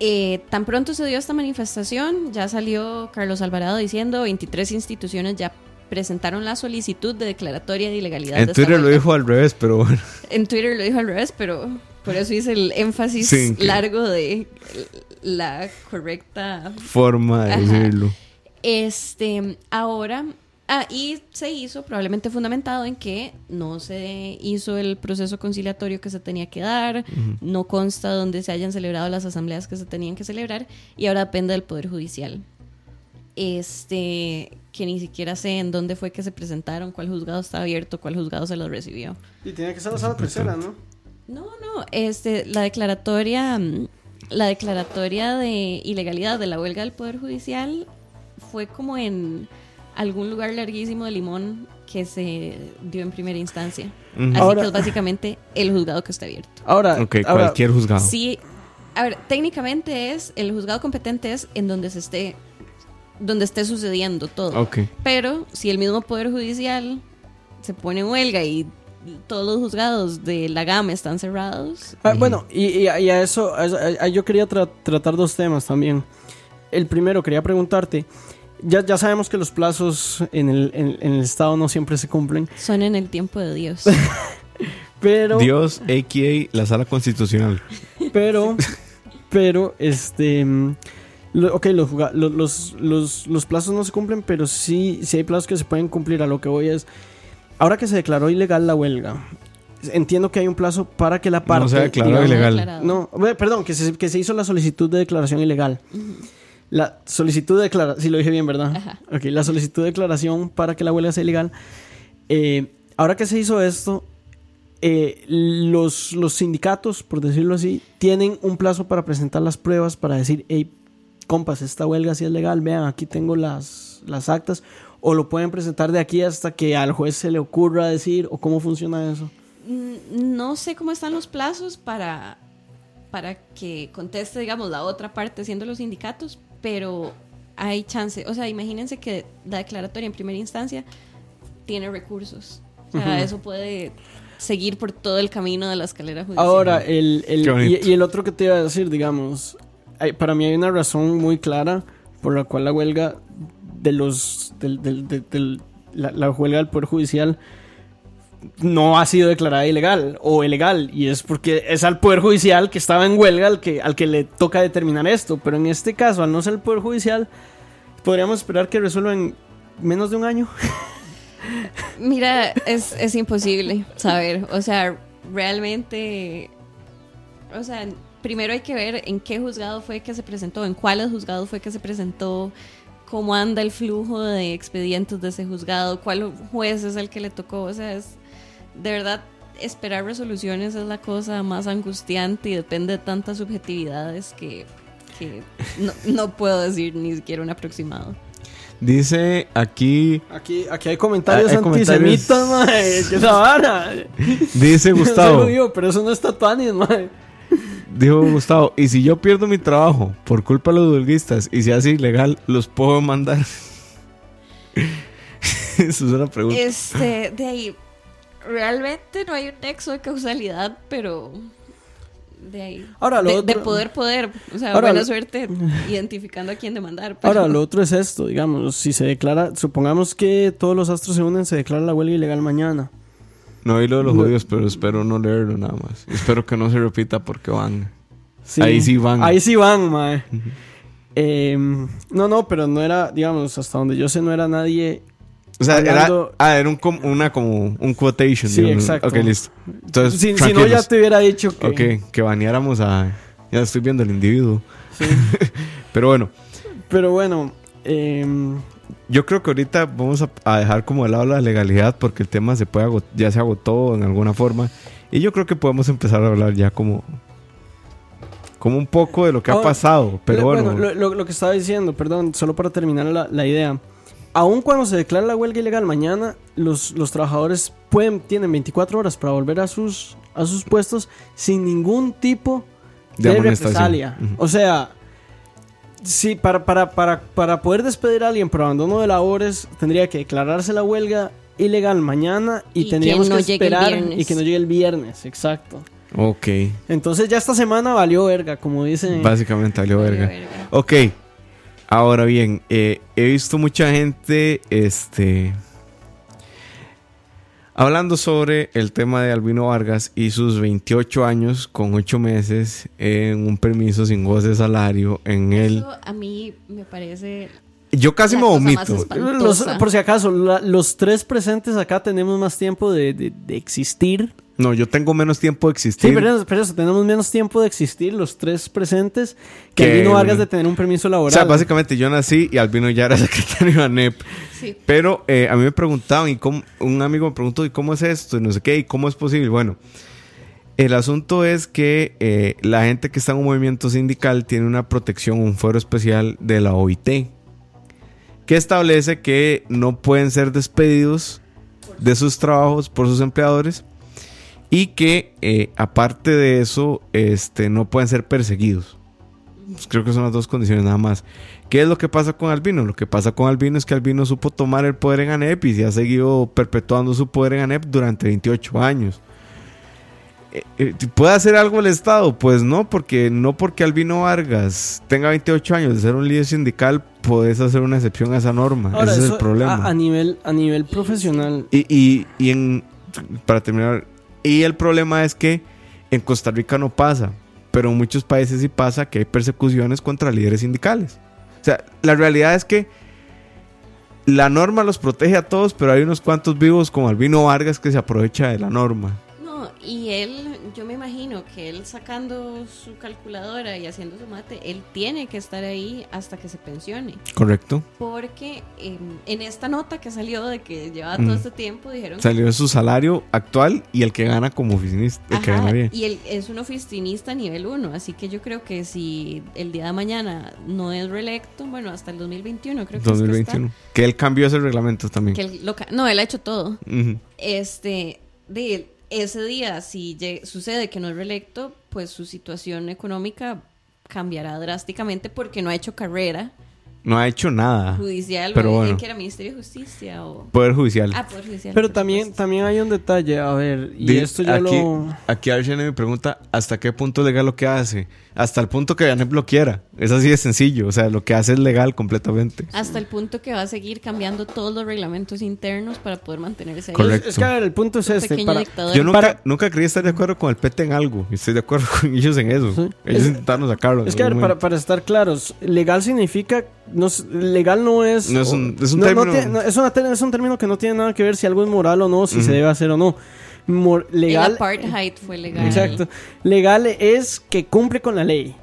[SPEAKER 4] eh, tan pronto se dio esta manifestación, ya salió Carlos Alvarado diciendo 23 instituciones ya presentaron la solicitud de declaratoria de ilegalidad.
[SPEAKER 2] en
[SPEAKER 4] de
[SPEAKER 2] Twitter lo dijo al revés, pero bueno.
[SPEAKER 4] En Twitter lo dijo al revés, pero por eso hice el énfasis
[SPEAKER 2] Sí,
[SPEAKER 4] largo de la correcta
[SPEAKER 2] Forma de
[SPEAKER 4] Ajá.
[SPEAKER 2] decirlo.
[SPEAKER 4] este, ahora, ah, y se hizo probablemente fundamentado en que no se hizo el proceso conciliatorio que se tenía que dar, no consta donde se hayan celebrado las asambleas que se tenían que celebrar, y ahora depende del Poder Judicial. Este, que ni siquiera sé en dónde fue que se presentaron, cuál juzgado está abierto, cuál juzgado se los recibió.
[SPEAKER 3] Y tiene que ser la sala tercera, ¿no?
[SPEAKER 4] No, no, este, la declaratoria, mm, la declaratoria de ilegalidad de la huelga del Poder Judicial fue como en algún lugar larguísimo de Limón que se dio en primera instancia.
[SPEAKER 2] Ujú.
[SPEAKER 4] Así
[SPEAKER 3] Ahora-
[SPEAKER 4] que es básicamente el juzgado que está abierto.
[SPEAKER 3] Ahora,
[SPEAKER 2] Ok,
[SPEAKER 3] ahora,
[SPEAKER 2] cualquier juzgado.
[SPEAKER 4] Sí, a ver, técnicamente es, el juzgado competente es en donde se esté, donde esté sucediendo todo.
[SPEAKER 2] Ok.
[SPEAKER 4] Pero si el mismo Poder Judicial se pone en huelga y todos los juzgados de la gama están cerrados,
[SPEAKER 3] Ah, bueno, y, y a y a eso, a eso- a- a- yo quería tra- tratar dos temas también. El primero, quería preguntarte, ya, ya sabemos que los plazos en el, en- en el Estado no siempre se cumplen,
[SPEAKER 4] son en el tiempo de Dios.
[SPEAKER 3] pero,
[SPEAKER 2] Dios, a.k.a. la sala constitucional.
[SPEAKER 3] pero, pero, este, lo- ok, los, los, los, los plazos no se cumplen, pero sí, sí hay plazos que se pueden cumplir. A lo que voy es, ahora que se declaró ilegal la huelga, entiendo que hay un plazo para que la parte...
[SPEAKER 2] No se
[SPEAKER 3] digamos,
[SPEAKER 2] ilegal.
[SPEAKER 3] No, perdón, que se, que se hizo la solicitud de declaración ilegal. La solicitud de declaración, si lo dije bien, ¿verdad?
[SPEAKER 4] Ajá.
[SPEAKER 3] Ok, la solicitud de declaración para que la huelga sea ilegal. Eh, ahora que se hizo esto, eh, los, los sindicatos, por decirlo así, tienen un plazo para presentar las pruebas para decir, hey, compas, esta huelga sí es legal, vean, aquí tengo las, las actas, o lo pueden presentar de aquí hasta que al juez se le ocurra decir, o cómo funciona eso.
[SPEAKER 4] Mm, No sé cómo están los plazos para, para que conteste, digamos, la otra parte, siendo los sindicatos, pero hay chance. O sea, imagínense que la declaratoria en primera instancia tiene recursos. O sea, eso puede seguir por todo el camino de la escalera judicial.
[SPEAKER 3] Ahora, el, el- y, y el otro que te iba a decir, digamos, hay- para mí hay una razón muy clara por la cual la huelga de los del, del- del- del- la, la huelga del poder judicial no ha sido declarada ilegal o ilegal y es porque es al poder judicial que estaba en huelga al que al que le toca determinar esto pero en este caso al no ser el poder judicial podríamos esperar que resuelva en menos de un año
[SPEAKER 4] Mira, es, es imposible saber. O sea, realmente. O sea, primero hay que ver en qué juzgado fue que se presentó, en cuáles juzgados fue que se presentó, cómo anda el flujo de expedientes de ese juzgado, cuál juez es el que le tocó. O sea, es. De verdad, esperar resoluciones es la cosa más angustiante y depende de tantas subjetividades que. que no, no puedo decir ni siquiera un aproximado.
[SPEAKER 2] Dice aquí,
[SPEAKER 3] aquí aquí hay comentarios
[SPEAKER 2] hay comentarios.
[SPEAKER 3] antisemitas mae, que esa vara
[SPEAKER 2] dice Gustavo,
[SPEAKER 3] judío, pero eso no está tuanis, mae.
[SPEAKER 2] dijo Gustavo, y si yo pierdo mi trabajo por culpa de los huelguistas y se hace ilegal, ¿los puedo mandar? Esa es una pregunta.
[SPEAKER 4] Este, de ahí, realmente no hay un nexo de causalidad, pero de ahí.
[SPEAKER 3] Ahora, lo
[SPEAKER 4] de, poder, poder. O sea,
[SPEAKER 3] Ahora,
[SPEAKER 4] buena
[SPEAKER 3] lo-
[SPEAKER 4] suerte identificando a quién demandar. pero-
[SPEAKER 3] Ahora, lo otro es esto, digamos, si se declara, supongamos que todos los astros se unen, se declara la huelga ilegal mañana.
[SPEAKER 2] No oí lo de los
[SPEAKER 3] No.
[SPEAKER 2] judíos, pero espero no leerlo nada más. Espero que no se repita porque van.
[SPEAKER 3] Sí.
[SPEAKER 2] Ahí sí van.
[SPEAKER 3] Ahí sí van, mae. Em, no, no, pero no era, digamos, hasta donde yo sé, no era nadie.
[SPEAKER 2] O sea,
[SPEAKER 3] Hablando-
[SPEAKER 2] era, ah, era un, com- una como un quotation.
[SPEAKER 3] Sí,
[SPEAKER 2] digamos.
[SPEAKER 3] exacto.
[SPEAKER 2] Ok, listo. Entonces,
[SPEAKER 3] Si, si no, ya te hubiera dicho que.
[SPEAKER 2] Ok, que baneáramos a... Ya estoy viendo el individuo.
[SPEAKER 3] Sí.
[SPEAKER 2] Pero bueno,
[SPEAKER 3] Pero bueno, em,
[SPEAKER 2] yo creo que ahorita vamos a, a dejar como de lado la legalidad porque el tema se puede ya se agotó en alguna forma. Y yo creo que podemos empezar a hablar ya como... Como un poco de lo que ha
[SPEAKER 3] Ahora,
[SPEAKER 2] pasado. Pero bueno,
[SPEAKER 3] lo, lo- lo que estaba diciendo, perdón, solo para terminar la, la idea. Aun cuando se declara la huelga ilegal mañana, los, los trabajadores pueden, tienen 24 horas para volver a sus, a sus puestos sin ningún tipo
[SPEAKER 2] De
[SPEAKER 3] represalia. O sea, sí, para, para, para, para poder despedir a alguien por abandono de labores, tendría que declararse la huelga ilegal mañana y,
[SPEAKER 4] Y que
[SPEAKER 3] tendríamos
[SPEAKER 4] no
[SPEAKER 3] que esperar y que no llegue el viernes, exacto.
[SPEAKER 2] ok.
[SPEAKER 3] Entonces ya esta semana valió verga, como dicen.
[SPEAKER 2] Básicamente
[SPEAKER 4] Vale,
[SPEAKER 2] verga.
[SPEAKER 4] verga.
[SPEAKER 2] Ok. Ahora bien, eh, he visto mucha gente, este, hablando sobre el tema de Albino Vargas y sus 28 años con 8 meses en un permiso sin goce de salario en el...
[SPEAKER 4] Eso a mí me parece.
[SPEAKER 2] Yo casi
[SPEAKER 4] la
[SPEAKER 2] me vomito.
[SPEAKER 3] Los- por si acaso, la- los tres presentes acá tenemos más tiempo de, de- de existir.
[SPEAKER 2] No, yo tengo menos tiempo de existir.
[SPEAKER 3] Sí, pero, eso- pero eso, tenemos menos tiempo de existir los tres presentes que
[SPEAKER 2] Que-
[SPEAKER 3] Albino Vargas de tener un permiso
[SPEAKER 2] o
[SPEAKER 3] laboral.
[SPEAKER 2] sea, básicamente yo nací y Albino ya era secretario de ANEP.
[SPEAKER 4] Sí.
[SPEAKER 2] Pero eh, a mí me preguntaban, y cómo- un amigo me preguntó, ¿y cómo es esto? Y no sé qué, ¿y cómo es posible? Bueno, el asunto es que eh, la gente que está en un movimiento sindical tiene una protección, un fuero especial de la OIT, que establece que no pueden ser despedidos de sus trabajos por sus empleadores y que eh, aparte de eso este, no pueden ser perseguidos. Pues creo que son las dos condiciones nada más. ¿Qué es lo que pasa con Albino? Lo que pasa con Albino es que Albino supo tomar el poder en ANEP y se ha seguido perpetuando su poder en ANEP durante 28 años. Eh, eh, ¿Puede hacer algo el Estado? Pues no, porque no porque Albino Vargas tenga 28 años de ser un líder sindical, puedes hacer una excepción a esa norma.
[SPEAKER 3] Ahora,
[SPEAKER 2] Ese es
[SPEAKER 3] eso,
[SPEAKER 2] el problema.
[SPEAKER 3] A, a nivel, a nivel profesional,
[SPEAKER 2] Y, y, y en, para terminar, y el problema es que en Costa Rica no pasa, pero en muchos países sí pasa que hay persecuciones contra líderes sindicales. O sea, la realidad es que la norma los protege a todos, pero hay unos cuantos vivos como Albino Vargas que se aprovecha de la norma.
[SPEAKER 4] No, y él yo me imagino que él sacando su calculadora y haciendo su mate, él tiene que estar ahí hasta que se pensione.
[SPEAKER 2] Correcto.
[SPEAKER 4] Porque em, en esta nota que salió de que llevaba todo
[SPEAKER 2] Mm.
[SPEAKER 4] este tiempo, dijeron que
[SPEAKER 2] Salió su salario actual y el que gana como oficinista. El que gana bien.
[SPEAKER 4] y él es un oficinista nivel 1, así que yo creo que si el día de mañana no es reelecto, bueno, hasta el 2021 creo que es que
[SPEAKER 2] 2021. Que él cambió ese reglamento
[SPEAKER 4] está,
[SPEAKER 2] también.
[SPEAKER 4] que él lo no, él ha hecho todo. Este, de ese día, si sucede que no es reelecto, pues su situación económica cambiará drásticamente porque no ha hecho carrera
[SPEAKER 2] No ha hecho nada.
[SPEAKER 4] judicial
[SPEAKER 2] pero
[SPEAKER 4] o
[SPEAKER 2] bueno.
[SPEAKER 4] en que era Ministerio de Justicia o...
[SPEAKER 2] Poder judicial.
[SPEAKER 4] Ah, Poder Judicial.
[SPEAKER 3] Pero también,
[SPEAKER 4] supuesto.
[SPEAKER 3] también hay un detalle, a ver, y
[SPEAKER 2] Di-
[SPEAKER 3] esto ya
[SPEAKER 2] aquí,
[SPEAKER 3] lo...
[SPEAKER 2] Aquí Arshene me pregunta hasta qué punto es legal lo que hace. Hasta el punto que Yanep lo quiera. Es así de sencillo. O sea, lo que hace es legal completamente.
[SPEAKER 4] Hasta el punto que va a seguir cambiando todos los reglamentos internos para poder mantenerse ahí.
[SPEAKER 2] Correcto.
[SPEAKER 3] Es que, a ver, el punto es
[SPEAKER 4] Un
[SPEAKER 3] este, para.
[SPEAKER 2] Yo nunca,
[SPEAKER 3] Para-
[SPEAKER 2] nunca creí estar de acuerdo con el PT en algo. Y estoy de acuerdo con ellos en eso.
[SPEAKER 3] Sí.
[SPEAKER 2] Ellos
[SPEAKER 3] Es-
[SPEAKER 2] intentaron sacarlo.
[SPEAKER 3] Es que, a ver, para, para estar claros, legal significa. No, es- legal no es.
[SPEAKER 2] No es un- es un
[SPEAKER 3] no- no
[SPEAKER 2] término-
[SPEAKER 3] tiene- no, es, una es un término que no tiene nada que ver si algo es moral o no, si se debe hacer o no. Mor-
[SPEAKER 4] El
[SPEAKER 3] legal.
[SPEAKER 4] apartheid fue legal.
[SPEAKER 3] Exacto. Legal es que cumple con la ley.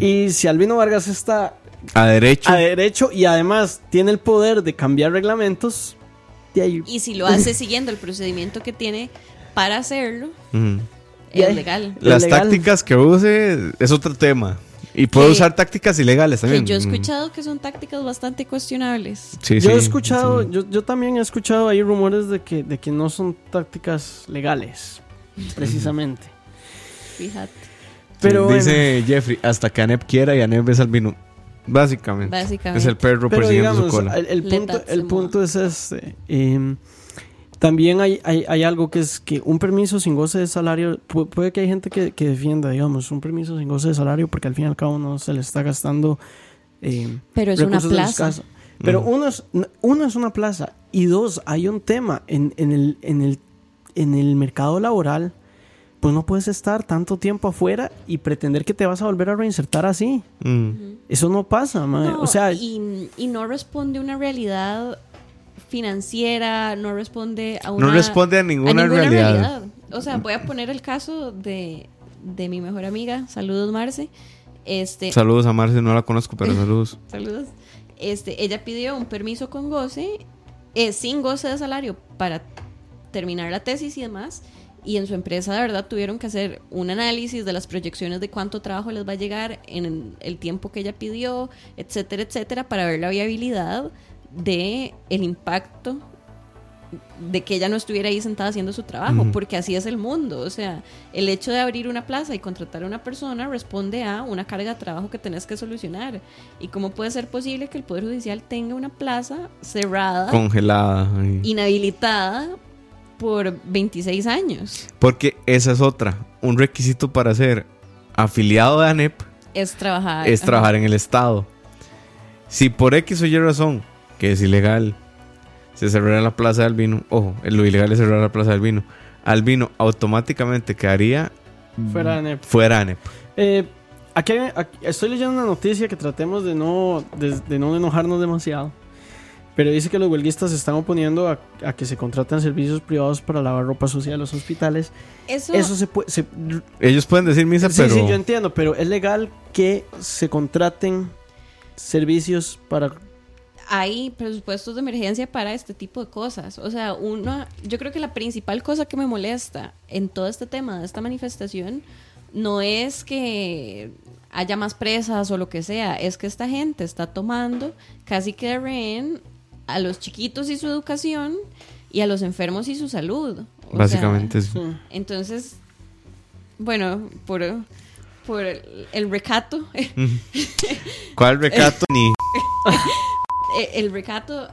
[SPEAKER 3] Y si Albino Vargas está
[SPEAKER 2] a derecho.
[SPEAKER 3] a derecho y además tiene el poder de cambiar reglamentos, de ahí.
[SPEAKER 4] Y si lo hace siguiendo el procedimiento que tiene para hacerlo, es legal.
[SPEAKER 3] Es
[SPEAKER 2] Las
[SPEAKER 3] legal.
[SPEAKER 2] tácticas que use es otro tema. Y puede
[SPEAKER 4] Que-
[SPEAKER 2] usar tácticas ilegales
[SPEAKER 4] Que
[SPEAKER 2] también.
[SPEAKER 4] yo he
[SPEAKER 2] Ujú.
[SPEAKER 4] escuchado que son tácticas bastante cuestionables.
[SPEAKER 2] Sí,
[SPEAKER 3] yo
[SPEAKER 2] sí,
[SPEAKER 3] he escuchado,
[SPEAKER 2] sí.
[SPEAKER 3] yo, yo también he escuchado ahí rumores de que, de que no son tácticas legales, precisamente.
[SPEAKER 4] Fíjate.
[SPEAKER 3] Pero bueno.
[SPEAKER 2] Dice Jeffrey, hasta que Anep quiera y Anep es albino. Básicamente.
[SPEAKER 4] Básicamente.
[SPEAKER 2] Es el perro
[SPEAKER 3] Pero
[SPEAKER 2] persiguiendo
[SPEAKER 3] digamos,
[SPEAKER 2] su cola.
[SPEAKER 3] el, punto, el punto es este. em, también hay, hay, hay algo que es que un permiso sin goce de salario, pu- puede que hay gente que, que defienda, digamos, un permiso sin goce de salario porque al fin y al cabo no se le está gastando em,
[SPEAKER 4] Pero es una
[SPEAKER 3] recursos
[SPEAKER 4] plaza.
[SPEAKER 3] Pero uno, es, uno es una plaza y dos, hay un tema en, en, el, en, el, en el mercado laboral. Pues no puedes estar tanto tiempo afuera y pretender que te vas a volver a reinsertar así.
[SPEAKER 2] Mm.
[SPEAKER 3] Eso no pasa.
[SPEAKER 4] No,
[SPEAKER 3] o sea,
[SPEAKER 4] y, y no responde a una realidad financiera, no responde a una...
[SPEAKER 2] No responde a ninguna, realidad.
[SPEAKER 4] O sea, voy a poner el caso de, de mi mejor amiga, saludos Marce. Este,
[SPEAKER 2] Saludos a Marce, no la conozco, pero saludos.
[SPEAKER 4] Saludos. Este, ella pidió un permiso con goce, eh, sin goce de salario, para terminar la tesis y demás. Y en su empresa, de verdad, tuvieron que hacer un análisis de las proyecciones de cuánto trabajo les va a llegar en el tiempo que ella pidió, etcétera, etcétera, para ver la viabilidad de el impacto de que ella no estuviera ahí sentada haciendo su trabajo, porque así es el mundo. O sea, el hecho de abrir una plaza y contratar a una persona responde a una carga de trabajo que tenés que solucionar. ¿Y cómo puede ser posible que el Poder Judicial tenga una plaza cerrada,
[SPEAKER 2] Congelada. ay.
[SPEAKER 4] inhabilitada por 26 años?
[SPEAKER 2] Porque esa es otra. Un requisito para ser afiliado de ANEP
[SPEAKER 4] Es trabajar.
[SPEAKER 2] es
[SPEAKER 4] ajá.
[SPEAKER 2] trabajar en el Estado. Si por X o Y razón, que es ilegal, se cerrara la plaza del vino, ojo, lo ilegal es cerrar la plaza del vino, al vino automáticamente quedaría
[SPEAKER 3] Fuera de ANEP.
[SPEAKER 2] Fuera ANEP.
[SPEAKER 3] Eh, aquí, aquí- estoy leyendo una noticia que tratemos de no, de, de no enojarnos demasiado. Pero dice que los huelguistas se están oponiendo a, a que se contraten servicios privados para lavar ropa sucia de los hospitales.
[SPEAKER 4] Eso,
[SPEAKER 3] Eso se puede. se-
[SPEAKER 2] Ellos pueden decir misa,
[SPEAKER 3] sí,
[SPEAKER 2] pero
[SPEAKER 3] sí, yo entiendo, pero es legal que se contraten servicios para.
[SPEAKER 4] Hay presupuestos de emergencia para este tipo de cosas. O sea, una, yo creo que la principal cosa que me molesta en todo este tema de esta manifestación no es que haya más presas o lo que sea, es que esta gente está tomando casi que de rehén a los chiquitos y su educación y a los enfermos y su salud. O sea,
[SPEAKER 2] básicamente sí.
[SPEAKER 3] Sí.
[SPEAKER 4] entonces, bueno, por, por el, el recato,
[SPEAKER 2] ¿Cuál recato? Ni
[SPEAKER 4] el recato,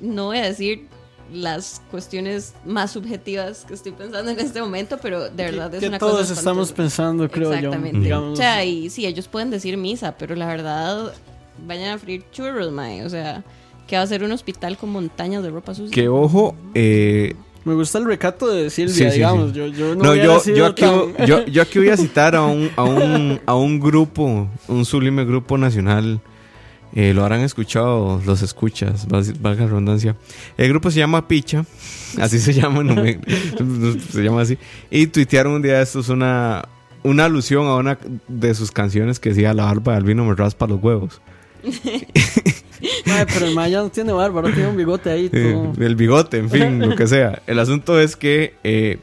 [SPEAKER 4] no voy a decir las cuestiones más subjetivas que estoy pensando en este momento, pero de verdad es
[SPEAKER 3] que
[SPEAKER 4] una
[SPEAKER 3] todos
[SPEAKER 4] cosa
[SPEAKER 3] estamos pensando, creo
[SPEAKER 4] Exactamente.
[SPEAKER 3] yo. digamos.
[SPEAKER 4] O sea, y sí, ellos pueden decir misa, pero la verdad, vayan a freír churros, mae. O sea, que va a ser un hospital con montañas de ropa sucia.
[SPEAKER 2] que ojo, eh,
[SPEAKER 3] Me gusta el recato de Silvia,
[SPEAKER 2] Sí, sí,
[SPEAKER 3] digamos.
[SPEAKER 2] sí.
[SPEAKER 3] Yo, yo no,
[SPEAKER 2] No, yo, yo, aquí,
[SPEAKER 3] tan-
[SPEAKER 2] yo, yo aquí voy a citar a un, a un, a un grupo, un sublime grupo nacional Eh, lo habrán escuchado los escuchas, valga la redundancia. El grupo se llama Picha, así se llama, no me- se llama así. Y tuitearon un día de estos una, una alusión a una de sus canciones que decía La barba de albino me raspa los huevos.
[SPEAKER 3] Mae, pero el mae ya no tiene barba, ahora tiene un bigote ahí.
[SPEAKER 2] Eh,
[SPEAKER 3] todo.
[SPEAKER 2] el bigote, en fin, lo que sea. El asunto es que eh,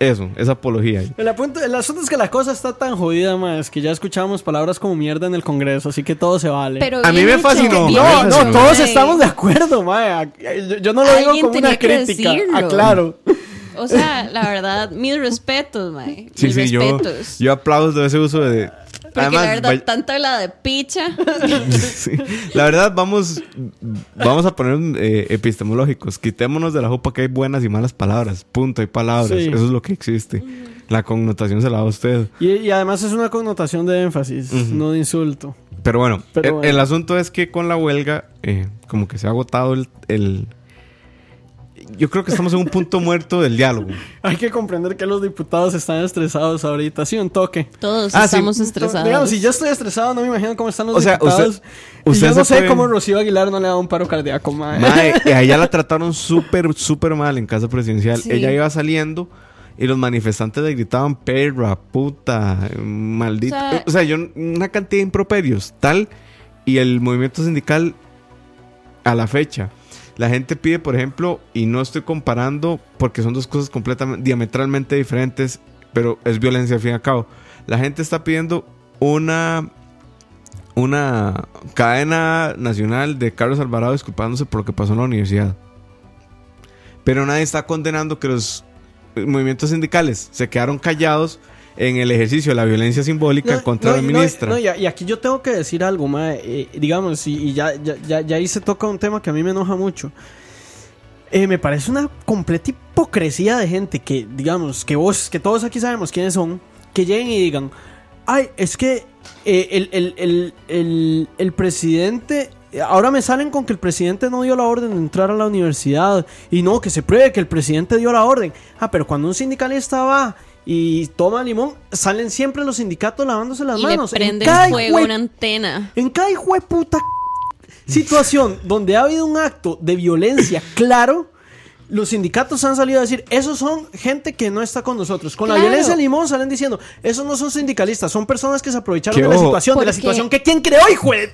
[SPEAKER 2] eso, esa apología.
[SPEAKER 3] El, apunto- el asunto es que la cosa está tan jodida, más que ya escuchábamos palabras como mierda en el Congreso, así que todo se vale.
[SPEAKER 4] Pero
[SPEAKER 2] A mí me fascinó,
[SPEAKER 3] no,
[SPEAKER 2] fascinó.
[SPEAKER 3] no, todos estamos de acuerdo, mae. Yo, yo no lo digo como una crítica.
[SPEAKER 4] decirlo.
[SPEAKER 3] Ah, claro.
[SPEAKER 4] O sea, la verdad, mis respetos, mae.
[SPEAKER 2] Sí,
[SPEAKER 4] mis
[SPEAKER 2] sí, yo, yo aplaudo ese uso de...
[SPEAKER 4] Porque la verdad,
[SPEAKER 2] vaya-
[SPEAKER 4] tanto la de picha.
[SPEAKER 2] Sí. La verdad, vamos, vamos a poner eh, epistemológicos. Quitémonos de la jupa que hay buenas y malas palabras. Punto, hay palabras.
[SPEAKER 3] Sí.
[SPEAKER 2] Eso es lo que existe. La connotación se la da a usted.
[SPEAKER 3] Y, y además es una connotación de énfasis, no de insulto.
[SPEAKER 2] Pero bueno,
[SPEAKER 3] Pero
[SPEAKER 2] el, asunto es que con la huelga, eh, como que se ha agotado el, el- Yo creo que estamos en un punto muerto del diálogo.
[SPEAKER 3] Hay que comprender que los diputados están estresados ahorita. Sí, un toque.
[SPEAKER 4] Todos
[SPEAKER 2] Ah, sí.
[SPEAKER 4] estamos estresados.
[SPEAKER 3] Digamos, si yo estoy estresado, no me imagino cómo están los
[SPEAKER 2] O sea,
[SPEAKER 3] diputados.
[SPEAKER 2] usted-
[SPEAKER 3] y
[SPEAKER 2] usted
[SPEAKER 3] yo no sé cómo Rocío Aguilar no le da un paro cardíaco, mae.
[SPEAKER 2] Mae, y a ella la trataron súper, súper mal en casa presidencial.
[SPEAKER 4] Sí.
[SPEAKER 2] Ella iba saliendo y los manifestantes le gritaban perra, puta, maldito.
[SPEAKER 4] O sea-
[SPEAKER 2] O sea, yo, una cantidad de improperios, tal. Y el movimiento sindical, a la fecha, la gente pide, por ejemplo, y no estoy comparando porque son dos cosas completamente, diametralmente diferentes, pero es violencia al fin y al cabo. La gente está pidiendo una una cadena nacional de Carlos Alvarado disculpándose por lo que pasó en la universidad. Pero nadie está condenando que los movimientos sindicales se quedaron callados en el ejercicio de la violencia simbólica
[SPEAKER 3] No,
[SPEAKER 2] contra
[SPEAKER 3] no,
[SPEAKER 2] la ministra.
[SPEAKER 3] no, y, y aquí yo tengo que decir algo, mae. Eh, digamos, y, y ya, ya, ya, ya ahí se toca un tema que a mí me enoja mucho. Eh, me parece una completa hipocresía de gente que, digamos, que vos, que todos aquí sabemos quiénes son, que lleguen y digan, ay, es que eh, el, el, el, el, el presidente... Ahora me salen con que el presidente no dio la orden de entrar a la universidad y no, que se pruebe que el presidente dio la orden. Ah, pero cuando un sindicalista va y toma limón, salen siempre los sindicatos lavándose las
[SPEAKER 4] y le
[SPEAKER 3] manos. En
[SPEAKER 4] prenden
[SPEAKER 3] cada
[SPEAKER 4] fuego una antena.
[SPEAKER 3] en cada hijo de puta situación donde ha habido un acto de violencia claro, los sindicatos han salido a decir, esos son gente que no está con nosotros. Con la violencia de limón salen diciendo, esos no son sindicalistas, son personas que se aprovecharon de la
[SPEAKER 2] ojo.
[SPEAKER 3] situación, de la situación que quién creó, hijo de...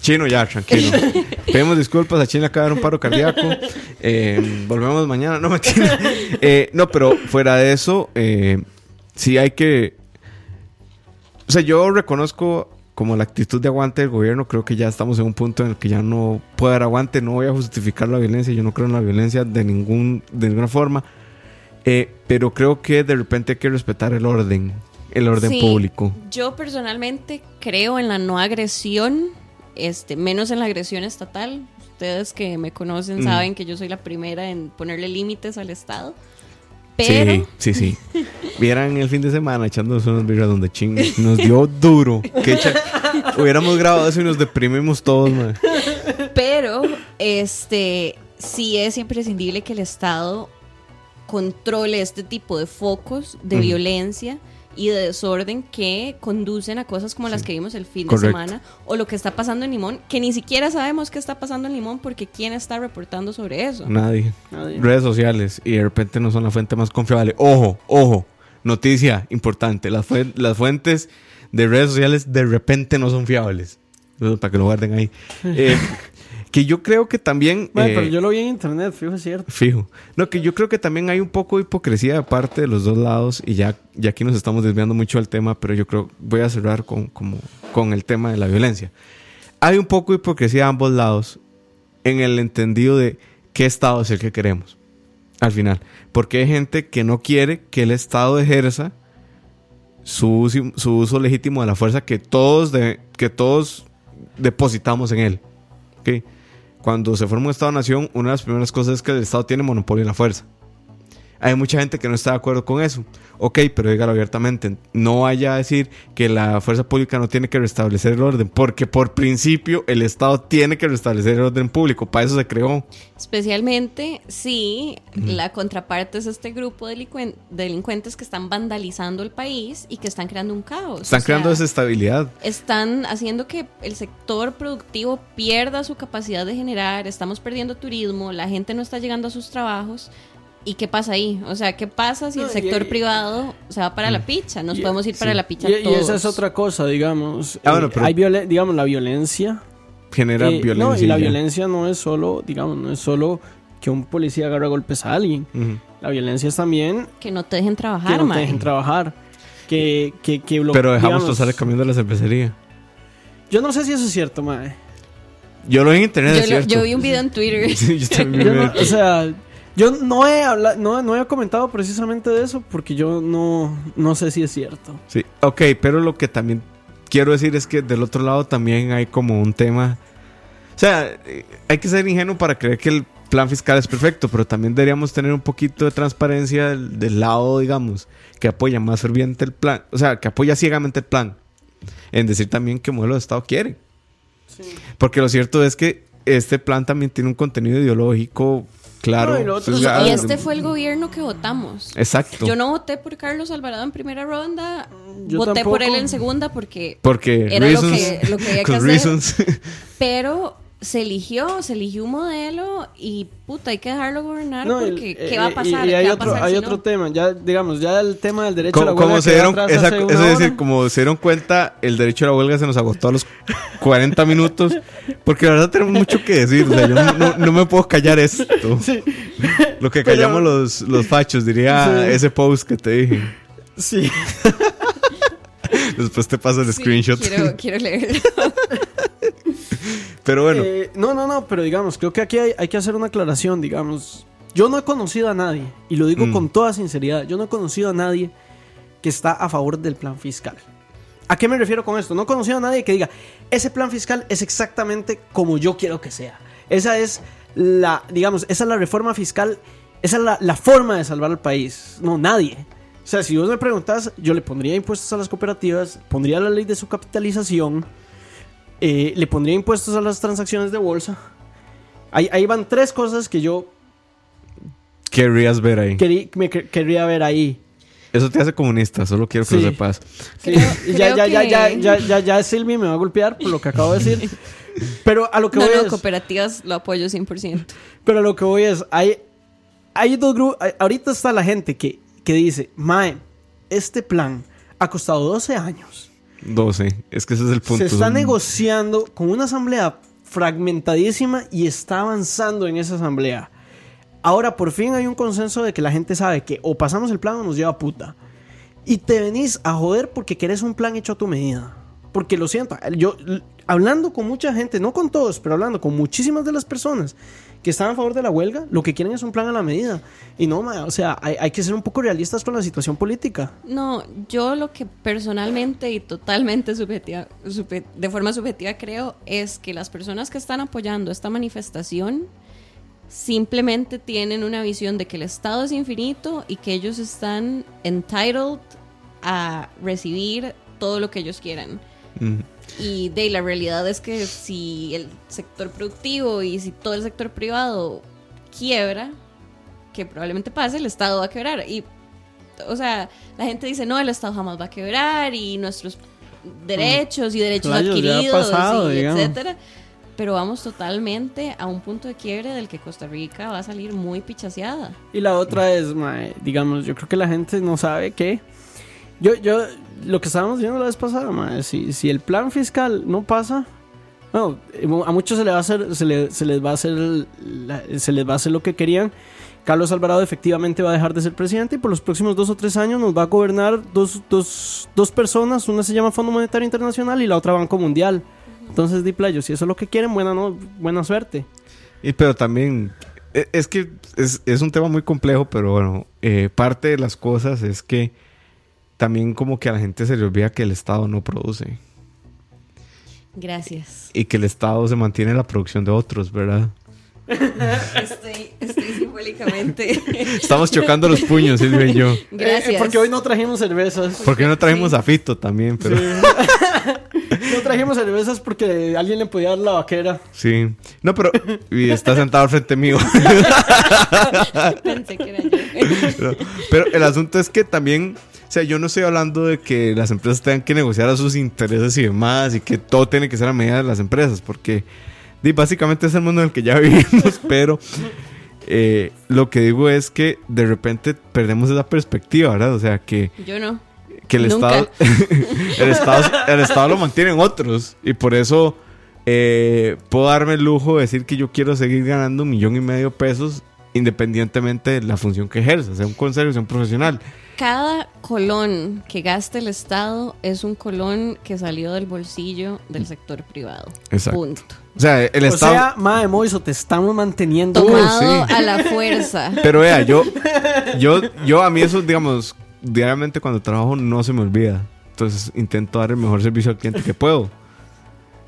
[SPEAKER 2] Chino, ya, tranquilo. Pedimos disculpas, a Chino acaba de dar un paro cardíaco. Eh, volvemos mañana, no me eh, No, pero fuera de eso, eh, sí hay que. O sea, yo reconozco como la actitud de aguante del gobierno. Creo que ya estamos en un punto en el que ya no puede dar aguante. No voy a justificar la violencia. Yo no creo en la violencia de, ningún, de ninguna forma. Eh, pero creo que de repente hay que respetar el orden, el orden
[SPEAKER 4] Sí,
[SPEAKER 2] público.
[SPEAKER 4] Yo personalmente creo en la no agresión, este, menos en la agresión estatal. Ustedes que me conocen
[SPEAKER 2] Mm.
[SPEAKER 4] saben que yo soy la primera en ponerle límites al Estado. Pero
[SPEAKER 2] Sí, sí, sí. Vieran el fin de semana echándonos unas birras donde ching nos dio duro. Que echa- hubiéramos grabado eso y nos deprimimos todos, man.
[SPEAKER 4] Pero, este, sí es imprescindible que el Estado controle este tipo de focos de violencia y de desorden que conducen a cosas como las que vimos el fin
[SPEAKER 2] Correcto.
[SPEAKER 4] de semana o lo que está pasando en Limón, que ni siquiera sabemos qué está pasando en Limón porque quién está reportando sobre eso.
[SPEAKER 2] Nadie.
[SPEAKER 3] Nadie.
[SPEAKER 2] Redes sociales y de repente no son la fuente más confiable. Ojo, ojo. Noticia importante. Las, fue- las fuentes de redes sociales de repente no son fiables. Eso Para que lo guarden ahí. Eh, que yo creo que también... Eh,
[SPEAKER 3] pero yo lo vi en internet, fijo, es cierto.
[SPEAKER 2] Fijo. No, que yo creo que también hay un poco de hipocresía de parte de los dos lados y ya, ya aquí nos estamos desviando mucho del tema, pero yo creo, voy a cerrar con, como, con el tema de la violencia. Hay un poco de hipocresía de ambos lados en el entendido de qué Estado es el que queremos al final. Porque hay gente que no quiere que el Estado ejerza su, su uso legítimo de la fuerza que todos, de, que todos depositamos en él. ¿ok? Cuando se forma un Estado-nación, una de las primeras cosas es que el Estado tiene monopolio en la fuerza. Hay mucha gente que no está de acuerdo con eso. Ok, pero dígalo abiertamente. No vaya a decir que la fuerza pública no tiene que restablecer el orden, porque por principio el Estado tiene que restablecer el orden público. Para eso se creó.
[SPEAKER 4] Especialmente si la contraparte es este grupo de delincuentes que están vandalizando el país y que están creando un caos.
[SPEAKER 2] Están
[SPEAKER 4] O sea,
[SPEAKER 2] creando desestabilidad.
[SPEAKER 4] están haciendo que el sector productivo pierda su capacidad de generar, estamos perdiendo turismo, la gente no está llegando a sus trabajos. ¿Y qué pasa ahí? O sea, ¿qué pasa si el
[SPEAKER 3] No, y-
[SPEAKER 4] sector
[SPEAKER 3] y-
[SPEAKER 4] privado se va para la picha? Nos podemos ir para
[SPEAKER 2] sí.
[SPEAKER 4] la picha
[SPEAKER 3] Y, y
[SPEAKER 4] todos.
[SPEAKER 3] esa es otra cosa, digamos.
[SPEAKER 2] Ah, bueno,
[SPEAKER 3] Eh,
[SPEAKER 2] pero-
[SPEAKER 3] hay violen- digamos, la violencia.
[SPEAKER 2] Genera
[SPEAKER 3] eh,
[SPEAKER 2] violencia.
[SPEAKER 3] No, y la
[SPEAKER 2] ya.
[SPEAKER 3] violencia no es solo, digamos, no es solo que un policía agarre a golpes a alguien. La violencia es también
[SPEAKER 4] Que no te dejen
[SPEAKER 3] que
[SPEAKER 4] trabajar,
[SPEAKER 3] no te dejen trabajar. Que, que, que lo-
[SPEAKER 2] Pero dejamos pasar el camión de la cervecería.
[SPEAKER 3] Yo no sé si eso es cierto, mae.
[SPEAKER 2] Yo lo vi en internet,
[SPEAKER 4] Yo,
[SPEAKER 2] es
[SPEAKER 4] lo-
[SPEAKER 2] cierto.
[SPEAKER 4] yo vi un video en Twitter.
[SPEAKER 2] Sí, yo también
[SPEAKER 3] Yo
[SPEAKER 2] vi-
[SPEAKER 3] no- o sea, yo no he habla- no, no he comentado precisamente de eso porque yo no, no sé si es cierto.
[SPEAKER 2] Sí, ok, pero lo que también quiero decir es que del otro lado también hay como un tema. O sea, eh, hay que ser ingenuo para creer que el plan fiscal es perfecto, pero también deberíamos tener un poquito de transparencia del, del lado, digamos, que apoya más ferviente el plan, o sea, que apoya ciegamente el plan, en decir también qué modelo de Estado quiere. Porque lo cierto es que este plan también tiene un contenido ideológico claro.
[SPEAKER 3] No, y otro
[SPEAKER 4] este fue el gobierno que votamos.
[SPEAKER 2] Exacto.
[SPEAKER 4] Yo no voté por Carlos Alvarado en primera ronda,
[SPEAKER 3] Yo
[SPEAKER 4] voté
[SPEAKER 3] tampoco.
[SPEAKER 4] por él en segunda porque
[SPEAKER 2] Porque
[SPEAKER 4] Era lo que- lo que había que hacer.
[SPEAKER 2] reasons.
[SPEAKER 4] Pero se eligió, se eligió un modelo y puta, hay que dejarlo gobernar
[SPEAKER 3] No,
[SPEAKER 4] porque
[SPEAKER 3] y-
[SPEAKER 4] ¿qué
[SPEAKER 3] eh,
[SPEAKER 4] va a pasar?
[SPEAKER 3] Y, y hay
[SPEAKER 4] ¿Qué va a
[SPEAKER 3] otro,
[SPEAKER 4] pasar
[SPEAKER 3] hay
[SPEAKER 4] si
[SPEAKER 3] otro
[SPEAKER 4] no?
[SPEAKER 3] tema, ya digamos, ya el tema del derecho a la
[SPEAKER 2] Como,
[SPEAKER 3] huelga
[SPEAKER 2] como se dieron, esa- eso es decir,
[SPEAKER 3] hora.
[SPEAKER 2] como se dieron cuenta, el derecho a la huelga se nos agotó a los 40 minutos. Porque la verdad tenemos mucho que decir. O sea, yo no, no- no me puedo callar esto. Lo que
[SPEAKER 3] Pero-
[SPEAKER 2] callamos los, los fachos, diría
[SPEAKER 3] Sí.
[SPEAKER 2] ese post que te dije.
[SPEAKER 3] Sí.
[SPEAKER 2] Después te paso el
[SPEAKER 4] Sí,
[SPEAKER 2] screenshot.
[SPEAKER 4] Quiero, quiero leerlo.
[SPEAKER 2] Pero bueno,
[SPEAKER 3] Eh, no, no, no, pero digamos, creo que aquí hay, hay que hacer una aclaración, digamos. Yo no he conocido a nadie, y lo digo
[SPEAKER 2] Mm.
[SPEAKER 3] con toda sinceridad, yo no he conocido a nadie que está a favor del plan fiscal. ¿A qué me refiero con esto? No he conocido a nadie que diga, ese plan fiscal es exactamente como yo quiero que sea. Esa es la, digamos, esa es la reforma fiscal, esa es la, la forma de salvar al país. No, nadie. O sea, si vos me preguntas, yo le pondría impuestos a las cooperativas, pondría la ley de su capitalización, eh, le pondría impuestos a las transacciones de bolsa. Ahí, ahí van tres cosas que yo
[SPEAKER 2] querrías ver ahí.
[SPEAKER 3] querí- me que- querría ver ahí.
[SPEAKER 2] Eso te hace comunista, solo quiero que
[SPEAKER 3] Sí.
[SPEAKER 2] lo sepas.
[SPEAKER 3] Sí,
[SPEAKER 4] Creo-
[SPEAKER 3] ya,
[SPEAKER 4] creo
[SPEAKER 3] ya, ya,
[SPEAKER 4] que-
[SPEAKER 3] ya, ya, ya, ya Silvi me va a golpear por lo que acabo de decir. Pero a lo que
[SPEAKER 4] No,
[SPEAKER 3] voy
[SPEAKER 4] no,
[SPEAKER 3] es,
[SPEAKER 4] cooperativas lo apoyo 100%.
[SPEAKER 3] pero a lo que voy es, hay, hay dos grupos, ahorita está la gente que, que dice, Mae, este plan ha costado 12 años.
[SPEAKER 2] 12. Es que ese es el punto.
[SPEAKER 3] Se está
[SPEAKER 2] Son-
[SPEAKER 3] negociando con una asamblea fragmentadísima y está avanzando en esa asamblea. Ahora por fin hay un consenso de que la gente sabe que o pasamos el plan o nos lleva a puta. Y te venís a joder porque querés un plan hecho a tu medida. Porque lo siento, yo hablando con mucha gente, no con todos, pero hablando con muchísimas de las personas que están a favor de la huelga, lo que quieren es un plan a la medida. Y no, ma, o sea, hay, hay que ser un poco realistas con la situación política.
[SPEAKER 4] No, yo lo que personalmente y totalmente subjetiva, sube- de forma subjetiva creo es que las personas que están apoyando esta manifestación simplemente tienen una visión de que el Estado es infinito y que ellos están entitled a recibir todo lo que ellos quieran.
[SPEAKER 2] Ujú.
[SPEAKER 4] Y de la realidad es que si el sector productivo y si todo el sector privado quiebra, que probablemente pase, el Estado va a quebrar. Y, o sea, la gente dice, no, el Estado jamás va a quebrar y nuestros derechos y derechos adquiridos,
[SPEAKER 3] pasado,
[SPEAKER 4] y etcétera. Pero vamos totalmente a un punto de quiebre del que Costa Rica va a salir muy pichaseada.
[SPEAKER 3] Y la otra es, digamos, yo creo que la gente no sabe que. Yo, yo, lo que estábamos viendo la vez pasada, si, si el plan fiscal no pasa, bueno, a muchos se les va a hacer, se, le- les va a hacer, se les va a hacer lo que querían. Carlos Alvarado efectivamente va a dejar de ser presidente y por los próximos dos o tres años nos va a gobernar dos, dos, dos personas, una se llama Fondo Monetario Internacional y la otra Banco Mundial. Entonces, di playo, si eso es lo que quieren, buena, no, buena suerte.
[SPEAKER 2] Y pero también, e- es que es, es un tema muy complejo, pero bueno, eh, parte de las cosas es que también como que a la gente se le olvida que el Estado no produce
[SPEAKER 4] Gracias.
[SPEAKER 2] y que el Estado se mantiene en la producción de otros, ¿verdad?
[SPEAKER 4] Estoy, estoy 100% públicamente.
[SPEAKER 2] Estamos chocando los puños, Silvia y yo.
[SPEAKER 4] Gracias.
[SPEAKER 3] Eh, porque hoy no trajimos cervezas.
[SPEAKER 2] ¿Por qué no trajimos a Fito también? Pero
[SPEAKER 3] Sí. no trajimos cervezas porque alguien le podía dar la vaquera.
[SPEAKER 2] sí. No, pero y está sentado al frente mío.
[SPEAKER 4] Pensé que era yo.
[SPEAKER 2] Pero, pero el asunto es que también, sea, yo no estoy hablando de que las empresas tengan que negociar a sus intereses y demás y que todo tiene que ser a medida de las empresas, porque básicamente es el mundo en el que ya vivimos, pero eh, lo que digo es que de repente perdemos esa perspectiva, ¿verdad? O sea, que,
[SPEAKER 4] Yo no.
[SPEAKER 2] que el,
[SPEAKER 4] Nunca.
[SPEAKER 2] estado, el, estado, el Estado lo mantienen otros y por eso eh, puedo darme el lujo de decir que yo quiero seguir ganando un millón y medio de pesos independientemente de la función que ejerza, sea un consejo, sea un profesional.
[SPEAKER 4] Cada colón que gaste el Estado es un colón que salió del bolsillo del sector privado.
[SPEAKER 2] Exacto.
[SPEAKER 4] Punto.
[SPEAKER 2] O sea, el
[SPEAKER 3] o
[SPEAKER 2] Estado...
[SPEAKER 3] sea, Mae Moiso, te estamos manteniendo.
[SPEAKER 4] Tomado
[SPEAKER 2] sí.
[SPEAKER 4] a la fuerza.
[SPEAKER 2] Pero vea, yo, yo, yo a mí eso, digamos, diariamente cuando trabajo no se me olvida. Entonces intento dar el mejor servicio al cliente que puedo. O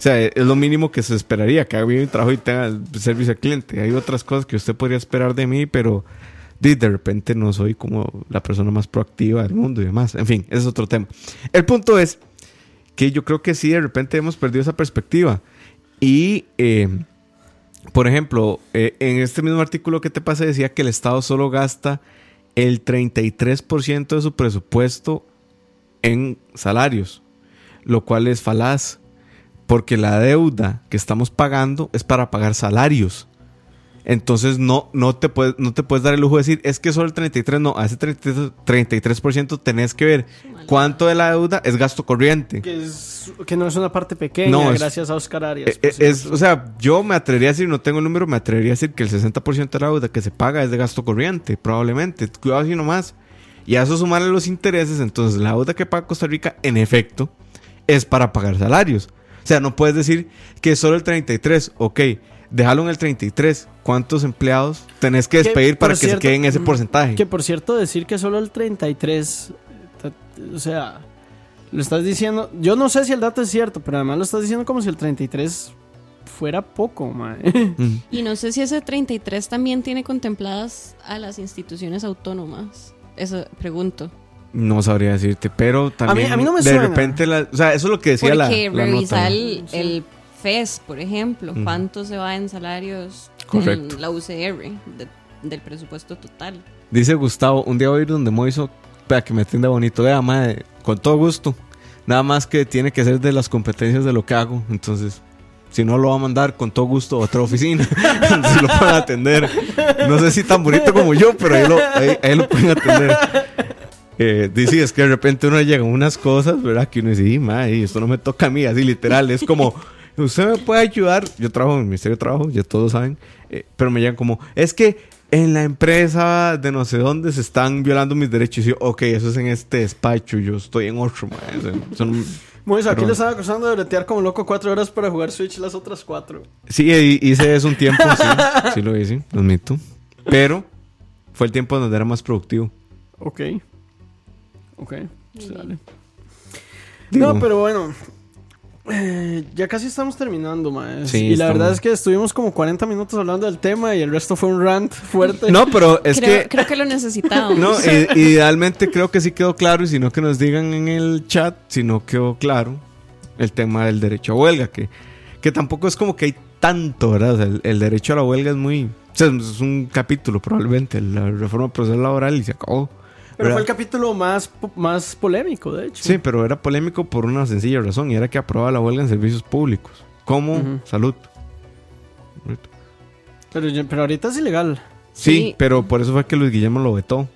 [SPEAKER 2] sea, es lo mínimo que se esperaría, que haga bien mi trabajo y tenga el servicio al cliente. Hay otras cosas que usted podría esperar de mí, pero de, de repente no soy como la persona más proactiva del mundo y demás. En fin, ese es otro tema. El punto es que yo creo que sí, de repente hemos perdido esa perspectiva. Y, eh, por ejemplo, eh, en este mismo artículo que te pasé decía que el Estado solo gasta el 33% de su presupuesto en salarios, lo cual es falaz, porque la deuda que estamos pagando es para pagar salarios. Entonces no, no, te puedes, no te puedes dar el lujo de decir, es que solo el 33, no, a ese 33%, 33% tenés que ver cuánto de la deuda es gasto corriente.
[SPEAKER 3] Que, es- que no es una parte pequeña,
[SPEAKER 2] No, es-
[SPEAKER 3] gracias a Oscar Arias. Por
[SPEAKER 2] eh, es, o sea, yo me atrevería a decir, no tengo el número, me atrevería a decir que el 60% de la deuda que se paga es de gasto corriente, probablemente. Cuidado si no más. Y a eso sumarle los intereses, entonces la deuda que paga Costa Rica, en efecto, es para pagar salarios. O sea, no puedes decir que solo el 33, ok, déjalo en el 33. ¿Cuántos empleados tenés que
[SPEAKER 3] Que,
[SPEAKER 2] despedir para que se
[SPEAKER 3] cierto,
[SPEAKER 2] queden en ese
[SPEAKER 3] mm,
[SPEAKER 2] porcentaje?
[SPEAKER 3] Que por cierto, decir que solo el 33, ta- o sea, lo estás diciendo, yo no sé si el dato es cierto, pero además lo estás diciendo como si el 33 fuera poco, mae.
[SPEAKER 4] Y no sé si ese 33 también tiene contempladas a las instituciones autónomas. Eso pregunto.
[SPEAKER 2] No sabría decirte, pero también
[SPEAKER 3] a mí no me
[SPEAKER 2] de
[SPEAKER 3] suena.
[SPEAKER 2] repente, la- o sea, eso es lo que decía la,
[SPEAKER 4] Porque
[SPEAKER 2] la
[SPEAKER 4] revisar
[SPEAKER 2] nota.
[SPEAKER 4] el, el FES, por ejemplo,
[SPEAKER 2] Ujú.
[SPEAKER 4] cuánto se va en salarios
[SPEAKER 2] Correcto.
[SPEAKER 4] en la UCR de- del presupuesto total.
[SPEAKER 2] Dice Gustavo, un día voy a ir donde Moiso para que me atienda bonito. Vea, madre, con todo gusto. Nada más que tiene que ser de las competencias de lo que hago. Entonces, si no lo va a mandar con todo gusto a otra oficina. Entonces lo pueden atender. No sé si tan bonito como yo, pero ahí lo, ahí- ahí lo pueden atender. Eh, dice, es que de repente uno llega a unas cosas, ¿verdad? Que uno dice, "Y, esto no me toca a mí, así literal. Es como, usted me puede ayudar. Yo trabajo en el Ministerio de Trabajo, ya todos saben. eh, pero me llegan como, es que en la empresa de no sé dónde se están violando mis derechos. Y yo, ok, eso es en este despacho, yo estoy en otro, son-
[SPEAKER 3] Moiso, aquí le estaba acusando de bretear como loco cuatro horas para jugar Switch las otras cuatro.
[SPEAKER 2] Sí, hi- hice eso un tiempo, sí. Sí lo hice, lo admito. Pero fue el tiempo donde era más productivo.
[SPEAKER 3] Ok. Ok. sale.
[SPEAKER 2] Digo,
[SPEAKER 3] No, pero bueno. Eh, ya casi estamos terminando, mae.
[SPEAKER 2] Sí,
[SPEAKER 3] y la
[SPEAKER 2] estamos-
[SPEAKER 3] verdad es que estuvimos como 40 minutos hablando del tema y el resto fue un rant fuerte.
[SPEAKER 2] No, pero es
[SPEAKER 4] creo,
[SPEAKER 2] que...
[SPEAKER 4] creo que lo necesitábamos.
[SPEAKER 2] No, i- idealmente creo que sí quedó claro y si no que nos digan en el chat si no quedó claro el tema del derecho a huelga, que, que tampoco es como que hay tanto, ¿verdad? O sea, el, el derecho a la huelga es muy... O sea, es un capítulo probablemente, la reforma procesal laboral y se acabó.
[SPEAKER 3] Pero fue el capítulo más, más polémico, de hecho.
[SPEAKER 2] Sí, pero era polémico por una sencilla razón y era que aprobaba la huelga en servicios públicos, como salud.
[SPEAKER 3] Pero, pero ahorita es ilegal.
[SPEAKER 2] Sí,
[SPEAKER 4] Sí.
[SPEAKER 2] pero por eso fue que Luis Guillermo lo vetó.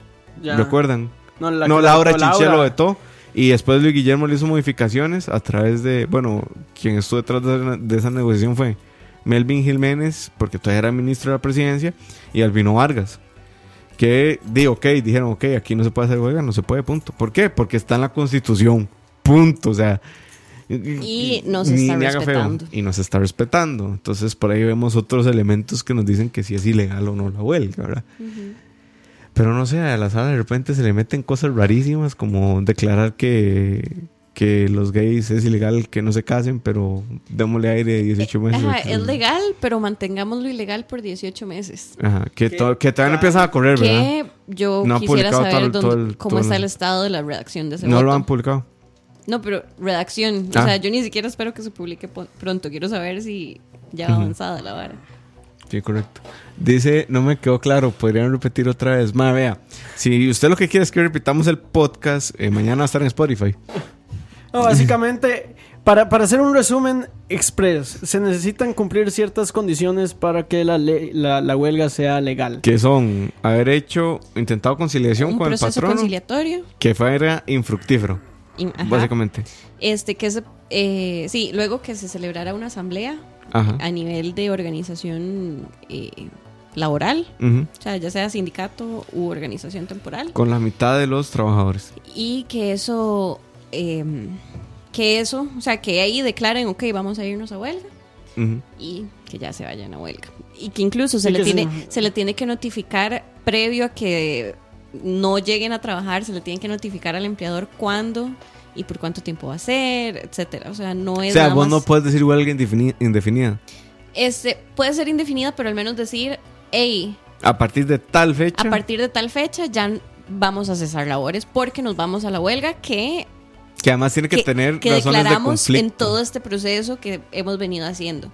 [SPEAKER 3] Ya.
[SPEAKER 2] ¿Recuerdan?
[SPEAKER 3] No, la
[SPEAKER 2] no,
[SPEAKER 3] la
[SPEAKER 2] Laura Chinchilla lo vetó. Y después Luis Guillermo le hizo modificaciones a través de. Bueno, quien estuvo detrás de, de esa negociación fue Melvin Jiménez, porque todavía era ministro de la presidencia, y Albino Vargas. Que, di, ok, dijeron, ok, aquí no se puede hacer huelga, no se puede, punto. ¿Por qué? Porque está en la constitución, punto. O sea.
[SPEAKER 4] Y no se está
[SPEAKER 2] feo.
[SPEAKER 4] respetando.
[SPEAKER 2] Y no se está respetando. Entonces, por ahí vemos otros elementos que nos dicen que si es ilegal o no la huelga, ¿verdad? Pero no sé, a la sala de repente se le meten cosas rarísimas como declarar que, que los gays es ilegal que no se casen, pero démosle aire de 18 meses.
[SPEAKER 4] Ajá, es legal, pero mantengámoslo ilegal por 18 meses.
[SPEAKER 2] Ajá, que, to- que todavía no empiezan a correr, ¿verdad?
[SPEAKER 4] Que yo
[SPEAKER 2] No
[SPEAKER 4] quisiera saber
[SPEAKER 2] todo-
[SPEAKER 4] dónde-
[SPEAKER 2] todo el-
[SPEAKER 4] cómo
[SPEAKER 2] todo
[SPEAKER 4] está
[SPEAKER 2] el-
[SPEAKER 4] estado de la redacción de ese
[SPEAKER 2] No
[SPEAKER 4] voto.
[SPEAKER 2] lo han publicado.
[SPEAKER 4] No, pero redacción.
[SPEAKER 2] Ah.
[SPEAKER 4] O sea, yo ni siquiera espero que se publique pronto. Quiero saber si ya va avanzada la vara.
[SPEAKER 2] Sí, correcto. Dice, no me quedó claro, podrían repetir otra vez. Ma, vea, si usted lo que quiere es que repitamos el podcast, eh, mañana va a estar en Spotify.
[SPEAKER 3] No, básicamente, para, para hacer un resumen express, se necesitan cumplir ciertas condiciones para que la, le- la, la huelga sea legal.
[SPEAKER 2] Que son haber hecho, intentado conciliación
[SPEAKER 4] Un
[SPEAKER 2] con el
[SPEAKER 4] proceso
[SPEAKER 2] patrón,
[SPEAKER 4] conciliatorio.
[SPEAKER 2] que fuera infructífero, básicamente.
[SPEAKER 4] Este, que se, eh, sí, luego que se celebrara una asamblea
[SPEAKER 2] Ajá.
[SPEAKER 4] a nivel de organización eh, laboral, o sea, ya sea sindicato u organización temporal,
[SPEAKER 2] Con la mitad de los trabajadores.
[SPEAKER 4] y que eso, eh, que eso, o sea, que ahí declaren, ok, vamos a irnos a huelga y que ya se vayan a huelga. Y que incluso se,
[SPEAKER 3] Y
[SPEAKER 4] le,
[SPEAKER 3] se-
[SPEAKER 4] tiene, se le tiene que notificar previo a que no lleguen a trabajar, se le tiene que notificar al empleador cuándo y por cuánto tiempo va a ser, etcétera. O sea, no es
[SPEAKER 2] O sea,
[SPEAKER 4] nada
[SPEAKER 2] vos
[SPEAKER 4] más-
[SPEAKER 2] no puedes decir huelga indefini- indefinida.
[SPEAKER 4] Este, puede ser indefinida, pero al menos decir, hey,
[SPEAKER 2] A partir de tal fecha.
[SPEAKER 4] a partir de tal fecha ya vamos a cesar labores porque nos vamos a la huelga que,
[SPEAKER 2] que además tiene que, tener
[SPEAKER 4] que
[SPEAKER 2] razones de
[SPEAKER 4] declaramos
[SPEAKER 2] conflicto.
[SPEAKER 4] en todo este proceso que hemos venido haciendo.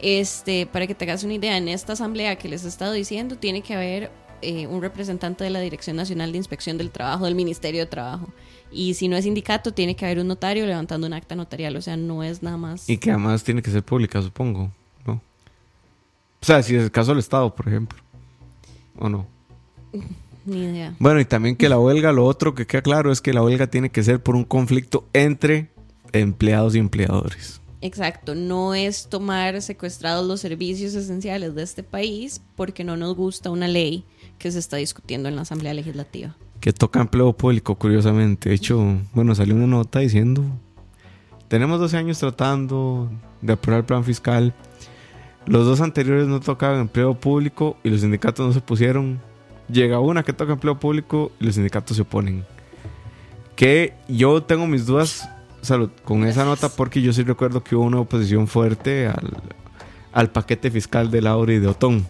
[SPEAKER 4] Este, para que te hagas una idea, en esta asamblea que les he estado diciendo, tiene que haber eh, un representante de la Dirección Nacional de Inspección del Trabajo, del Ministerio de Trabajo. Y si no es sindicato, tiene que haber un notario levantando un acta notarial. O sea, no es nada más.
[SPEAKER 2] Y que además tiene que ser pública, supongo. ¿no? O sea, si es el caso del Estado, por ejemplo. ¿O no?
[SPEAKER 4] Ni idea.
[SPEAKER 2] Bueno, y también que la huelga, lo otro que queda claro es que la huelga tiene que ser por un conflicto entre empleados y empleadores.
[SPEAKER 4] Exacto, no es tomar secuestrados los servicios esenciales de este país porque no nos gusta una ley que se está discutiendo en la Asamblea Legislativa.
[SPEAKER 2] Que toca empleo público, curiosamente. De hecho, bueno, salió una nota diciendo, tenemos 12 años tratando de aprobar el plan fiscal. Los dos anteriores no tocaban empleo público y los sindicatos no se pusieron. Llega una que toca empleo público y los sindicatos se oponen. Que yo tengo mis dudas salud, con esa nota porque yo sí recuerdo que hubo una oposición fuerte al, al paquete fiscal de Laura y de Otón.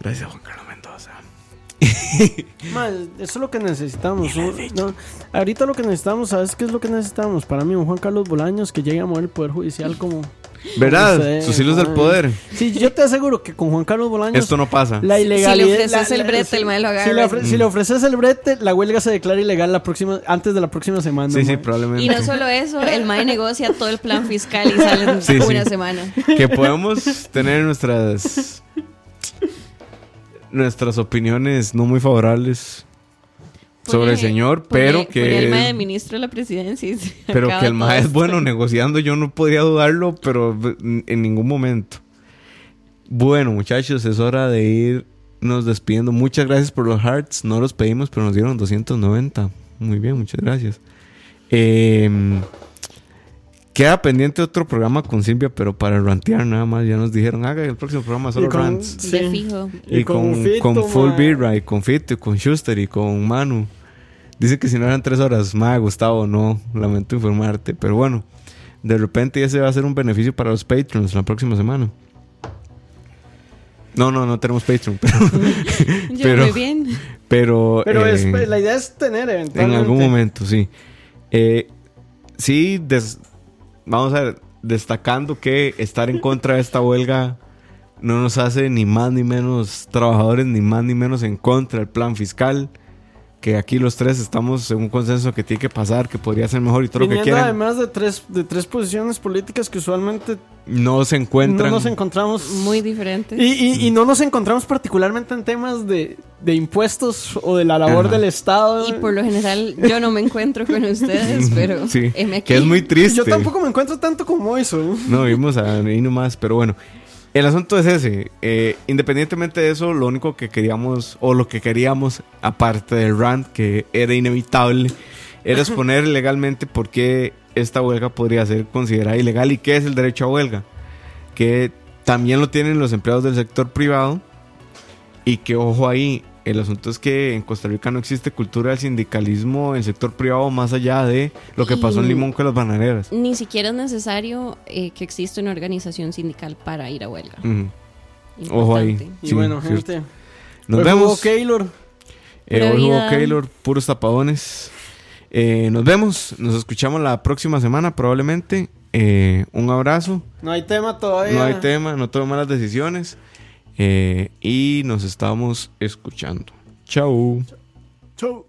[SPEAKER 2] Gracias, Juan Carlos Mendoza.
[SPEAKER 3] Eso es lo que necesitamos. no, ahorita lo que necesitamos, ¿sabes qué es lo que necesitamos? Para mí, un Juan Carlos Bolaños que llegue a mover el Poder Judicial como...
[SPEAKER 2] ¿Verdad? Sus hilos del poder.
[SPEAKER 3] Sí, yo te aseguro que con Juan Carlos Bolaños...
[SPEAKER 2] Esto no pasa.
[SPEAKER 3] La ilegalidad.
[SPEAKER 4] si le ofreces
[SPEAKER 3] la-
[SPEAKER 4] el brete, el mae lo
[SPEAKER 3] si
[SPEAKER 4] agarra.
[SPEAKER 3] le, ofre- si le ofreces el brete, la huelga se declara ilegal la próxima, antes de la próxima semana.
[SPEAKER 2] Sí, sí, probablemente.
[SPEAKER 4] Y no solo eso, el MAE negocia todo el plan fiscal y sale en
[SPEAKER 2] Sí,
[SPEAKER 4] una
[SPEAKER 2] sí.
[SPEAKER 4] semana.
[SPEAKER 2] Que podemos tener nuestras nuestras opiniones no muy favorables sobre el señor,
[SPEAKER 4] pone-
[SPEAKER 2] pero
[SPEAKER 4] pone
[SPEAKER 2] que
[SPEAKER 4] el de ministro de la presidencia.
[SPEAKER 2] pero que el
[SPEAKER 4] todo
[SPEAKER 2] MAE es bueno negociando, yo no podría dudarlo, pero en ningún momento. Bueno, muchachos, es hora de irnos despidiendo. Muchas gracias por los hearts. No los pedimos, pero nos dieron 290. Muy bien, muchas gracias. Eh, queda pendiente otro programa con Silvia, pero para rantear nada más. Ya nos dijeron, haga el próximo programa solo
[SPEAKER 3] Y con-
[SPEAKER 2] rants.
[SPEAKER 4] De
[SPEAKER 3] Sí.
[SPEAKER 4] fijo.
[SPEAKER 2] Y, con,
[SPEAKER 3] Fito,
[SPEAKER 2] con Full. Birra, y con Fito, y con Schuster, y con Manu. Dice que si no eran tres horas, más Gustavo, no. Lamento informarte. Pero bueno, de repente ese va a ser un beneficio para los Patreons la próxima semana. No, no, no tenemos Patreon, pero,
[SPEAKER 4] Yo
[SPEAKER 2] Pero-
[SPEAKER 4] muy bien.
[SPEAKER 2] pero,
[SPEAKER 3] Pero es-
[SPEAKER 2] eh,
[SPEAKER 3] la idea es tener
[SPEAKER 2] en
[SPEAKER 3] eventualmente.
[SPEAKER 2] algún momento, sí. Eh, sí, des- vamos a ver, destacando que estar en contra de esta huelga no nos hace ni más ni menos trabajadores, ni más ni menos en contra del plan fiscal. Que aquí los tres estamos en un consenso que tiene que pasar, que podría ser mejor y todo lo que quieran.
[SPEAKER 3] además de tres, de tres posiciones políticas que usualmente
[SPEAKER 2] No se encuentran.
[SPEAKER 3] no nos encontramos.
[SPEAKER 4] Muy diferente.
[SPEAKER 3] Y, y- y no nos encontramos particularmente en temas de, de impuestos o de la labor
[SPEAKER 2] Ajá.
[SPEAKER 3] del Estado.
[SPEAKER 4] Y por lo general yo no me encuentro con ustedes, pero
[SPEAKER 2] Sí, que es muy triste.
[SPEAKER 3] Yo tampoco me encuentro tanto como eso.
[SPEAKER 2] No, vimos ahí nomás, pero bueno. El asunto es ese. eh, independientemente de eso, lo único que queríamos, o lo que queríamos, aparte del rant, que era inevitable, era exponer legalmente por qué esta huelga podría ser considerada ilegal y qué es el derecho a huelga. Que también lo tienen los empleados del sector privado y que, ojo ahí, el asunto es que en Costa Rica no existe cultura del sindicalismo en el sector privado más allá de lo que pasó en Limón con las bananeras.
[SPEAKER 4] Ni siquiera es necesario eh, que exista una organización sindical para ir a huelga.
[SPEAKER 2] Ojo ahí.
[SPEAKER 3] Y
[SPEAKER 2] Sí,
[SPEAKER 3] bueno,
[SPEAKER 2] cierto.
[SPEAKER 3] gente.
[SPEAKER 2] Nos
[SPEAKER 3] hoy
[SPEAKER 2] vemos.
[SPEAKER 3] jugó Keylor.
[SPEAKER 2] Eh, hoy jugó. Keylor, puros tapadones. Eh, nos vemos. Nos escuchamos la próxima semana probablemente. Eh, un abrazo.
[SPEAKER 3] No hay tema todavía.
[SPEAKER 2] No hay tema, no tome malas decisiones. Eh, y nos estamos escuchando. Chau.
[SPEAKER 3] Chau.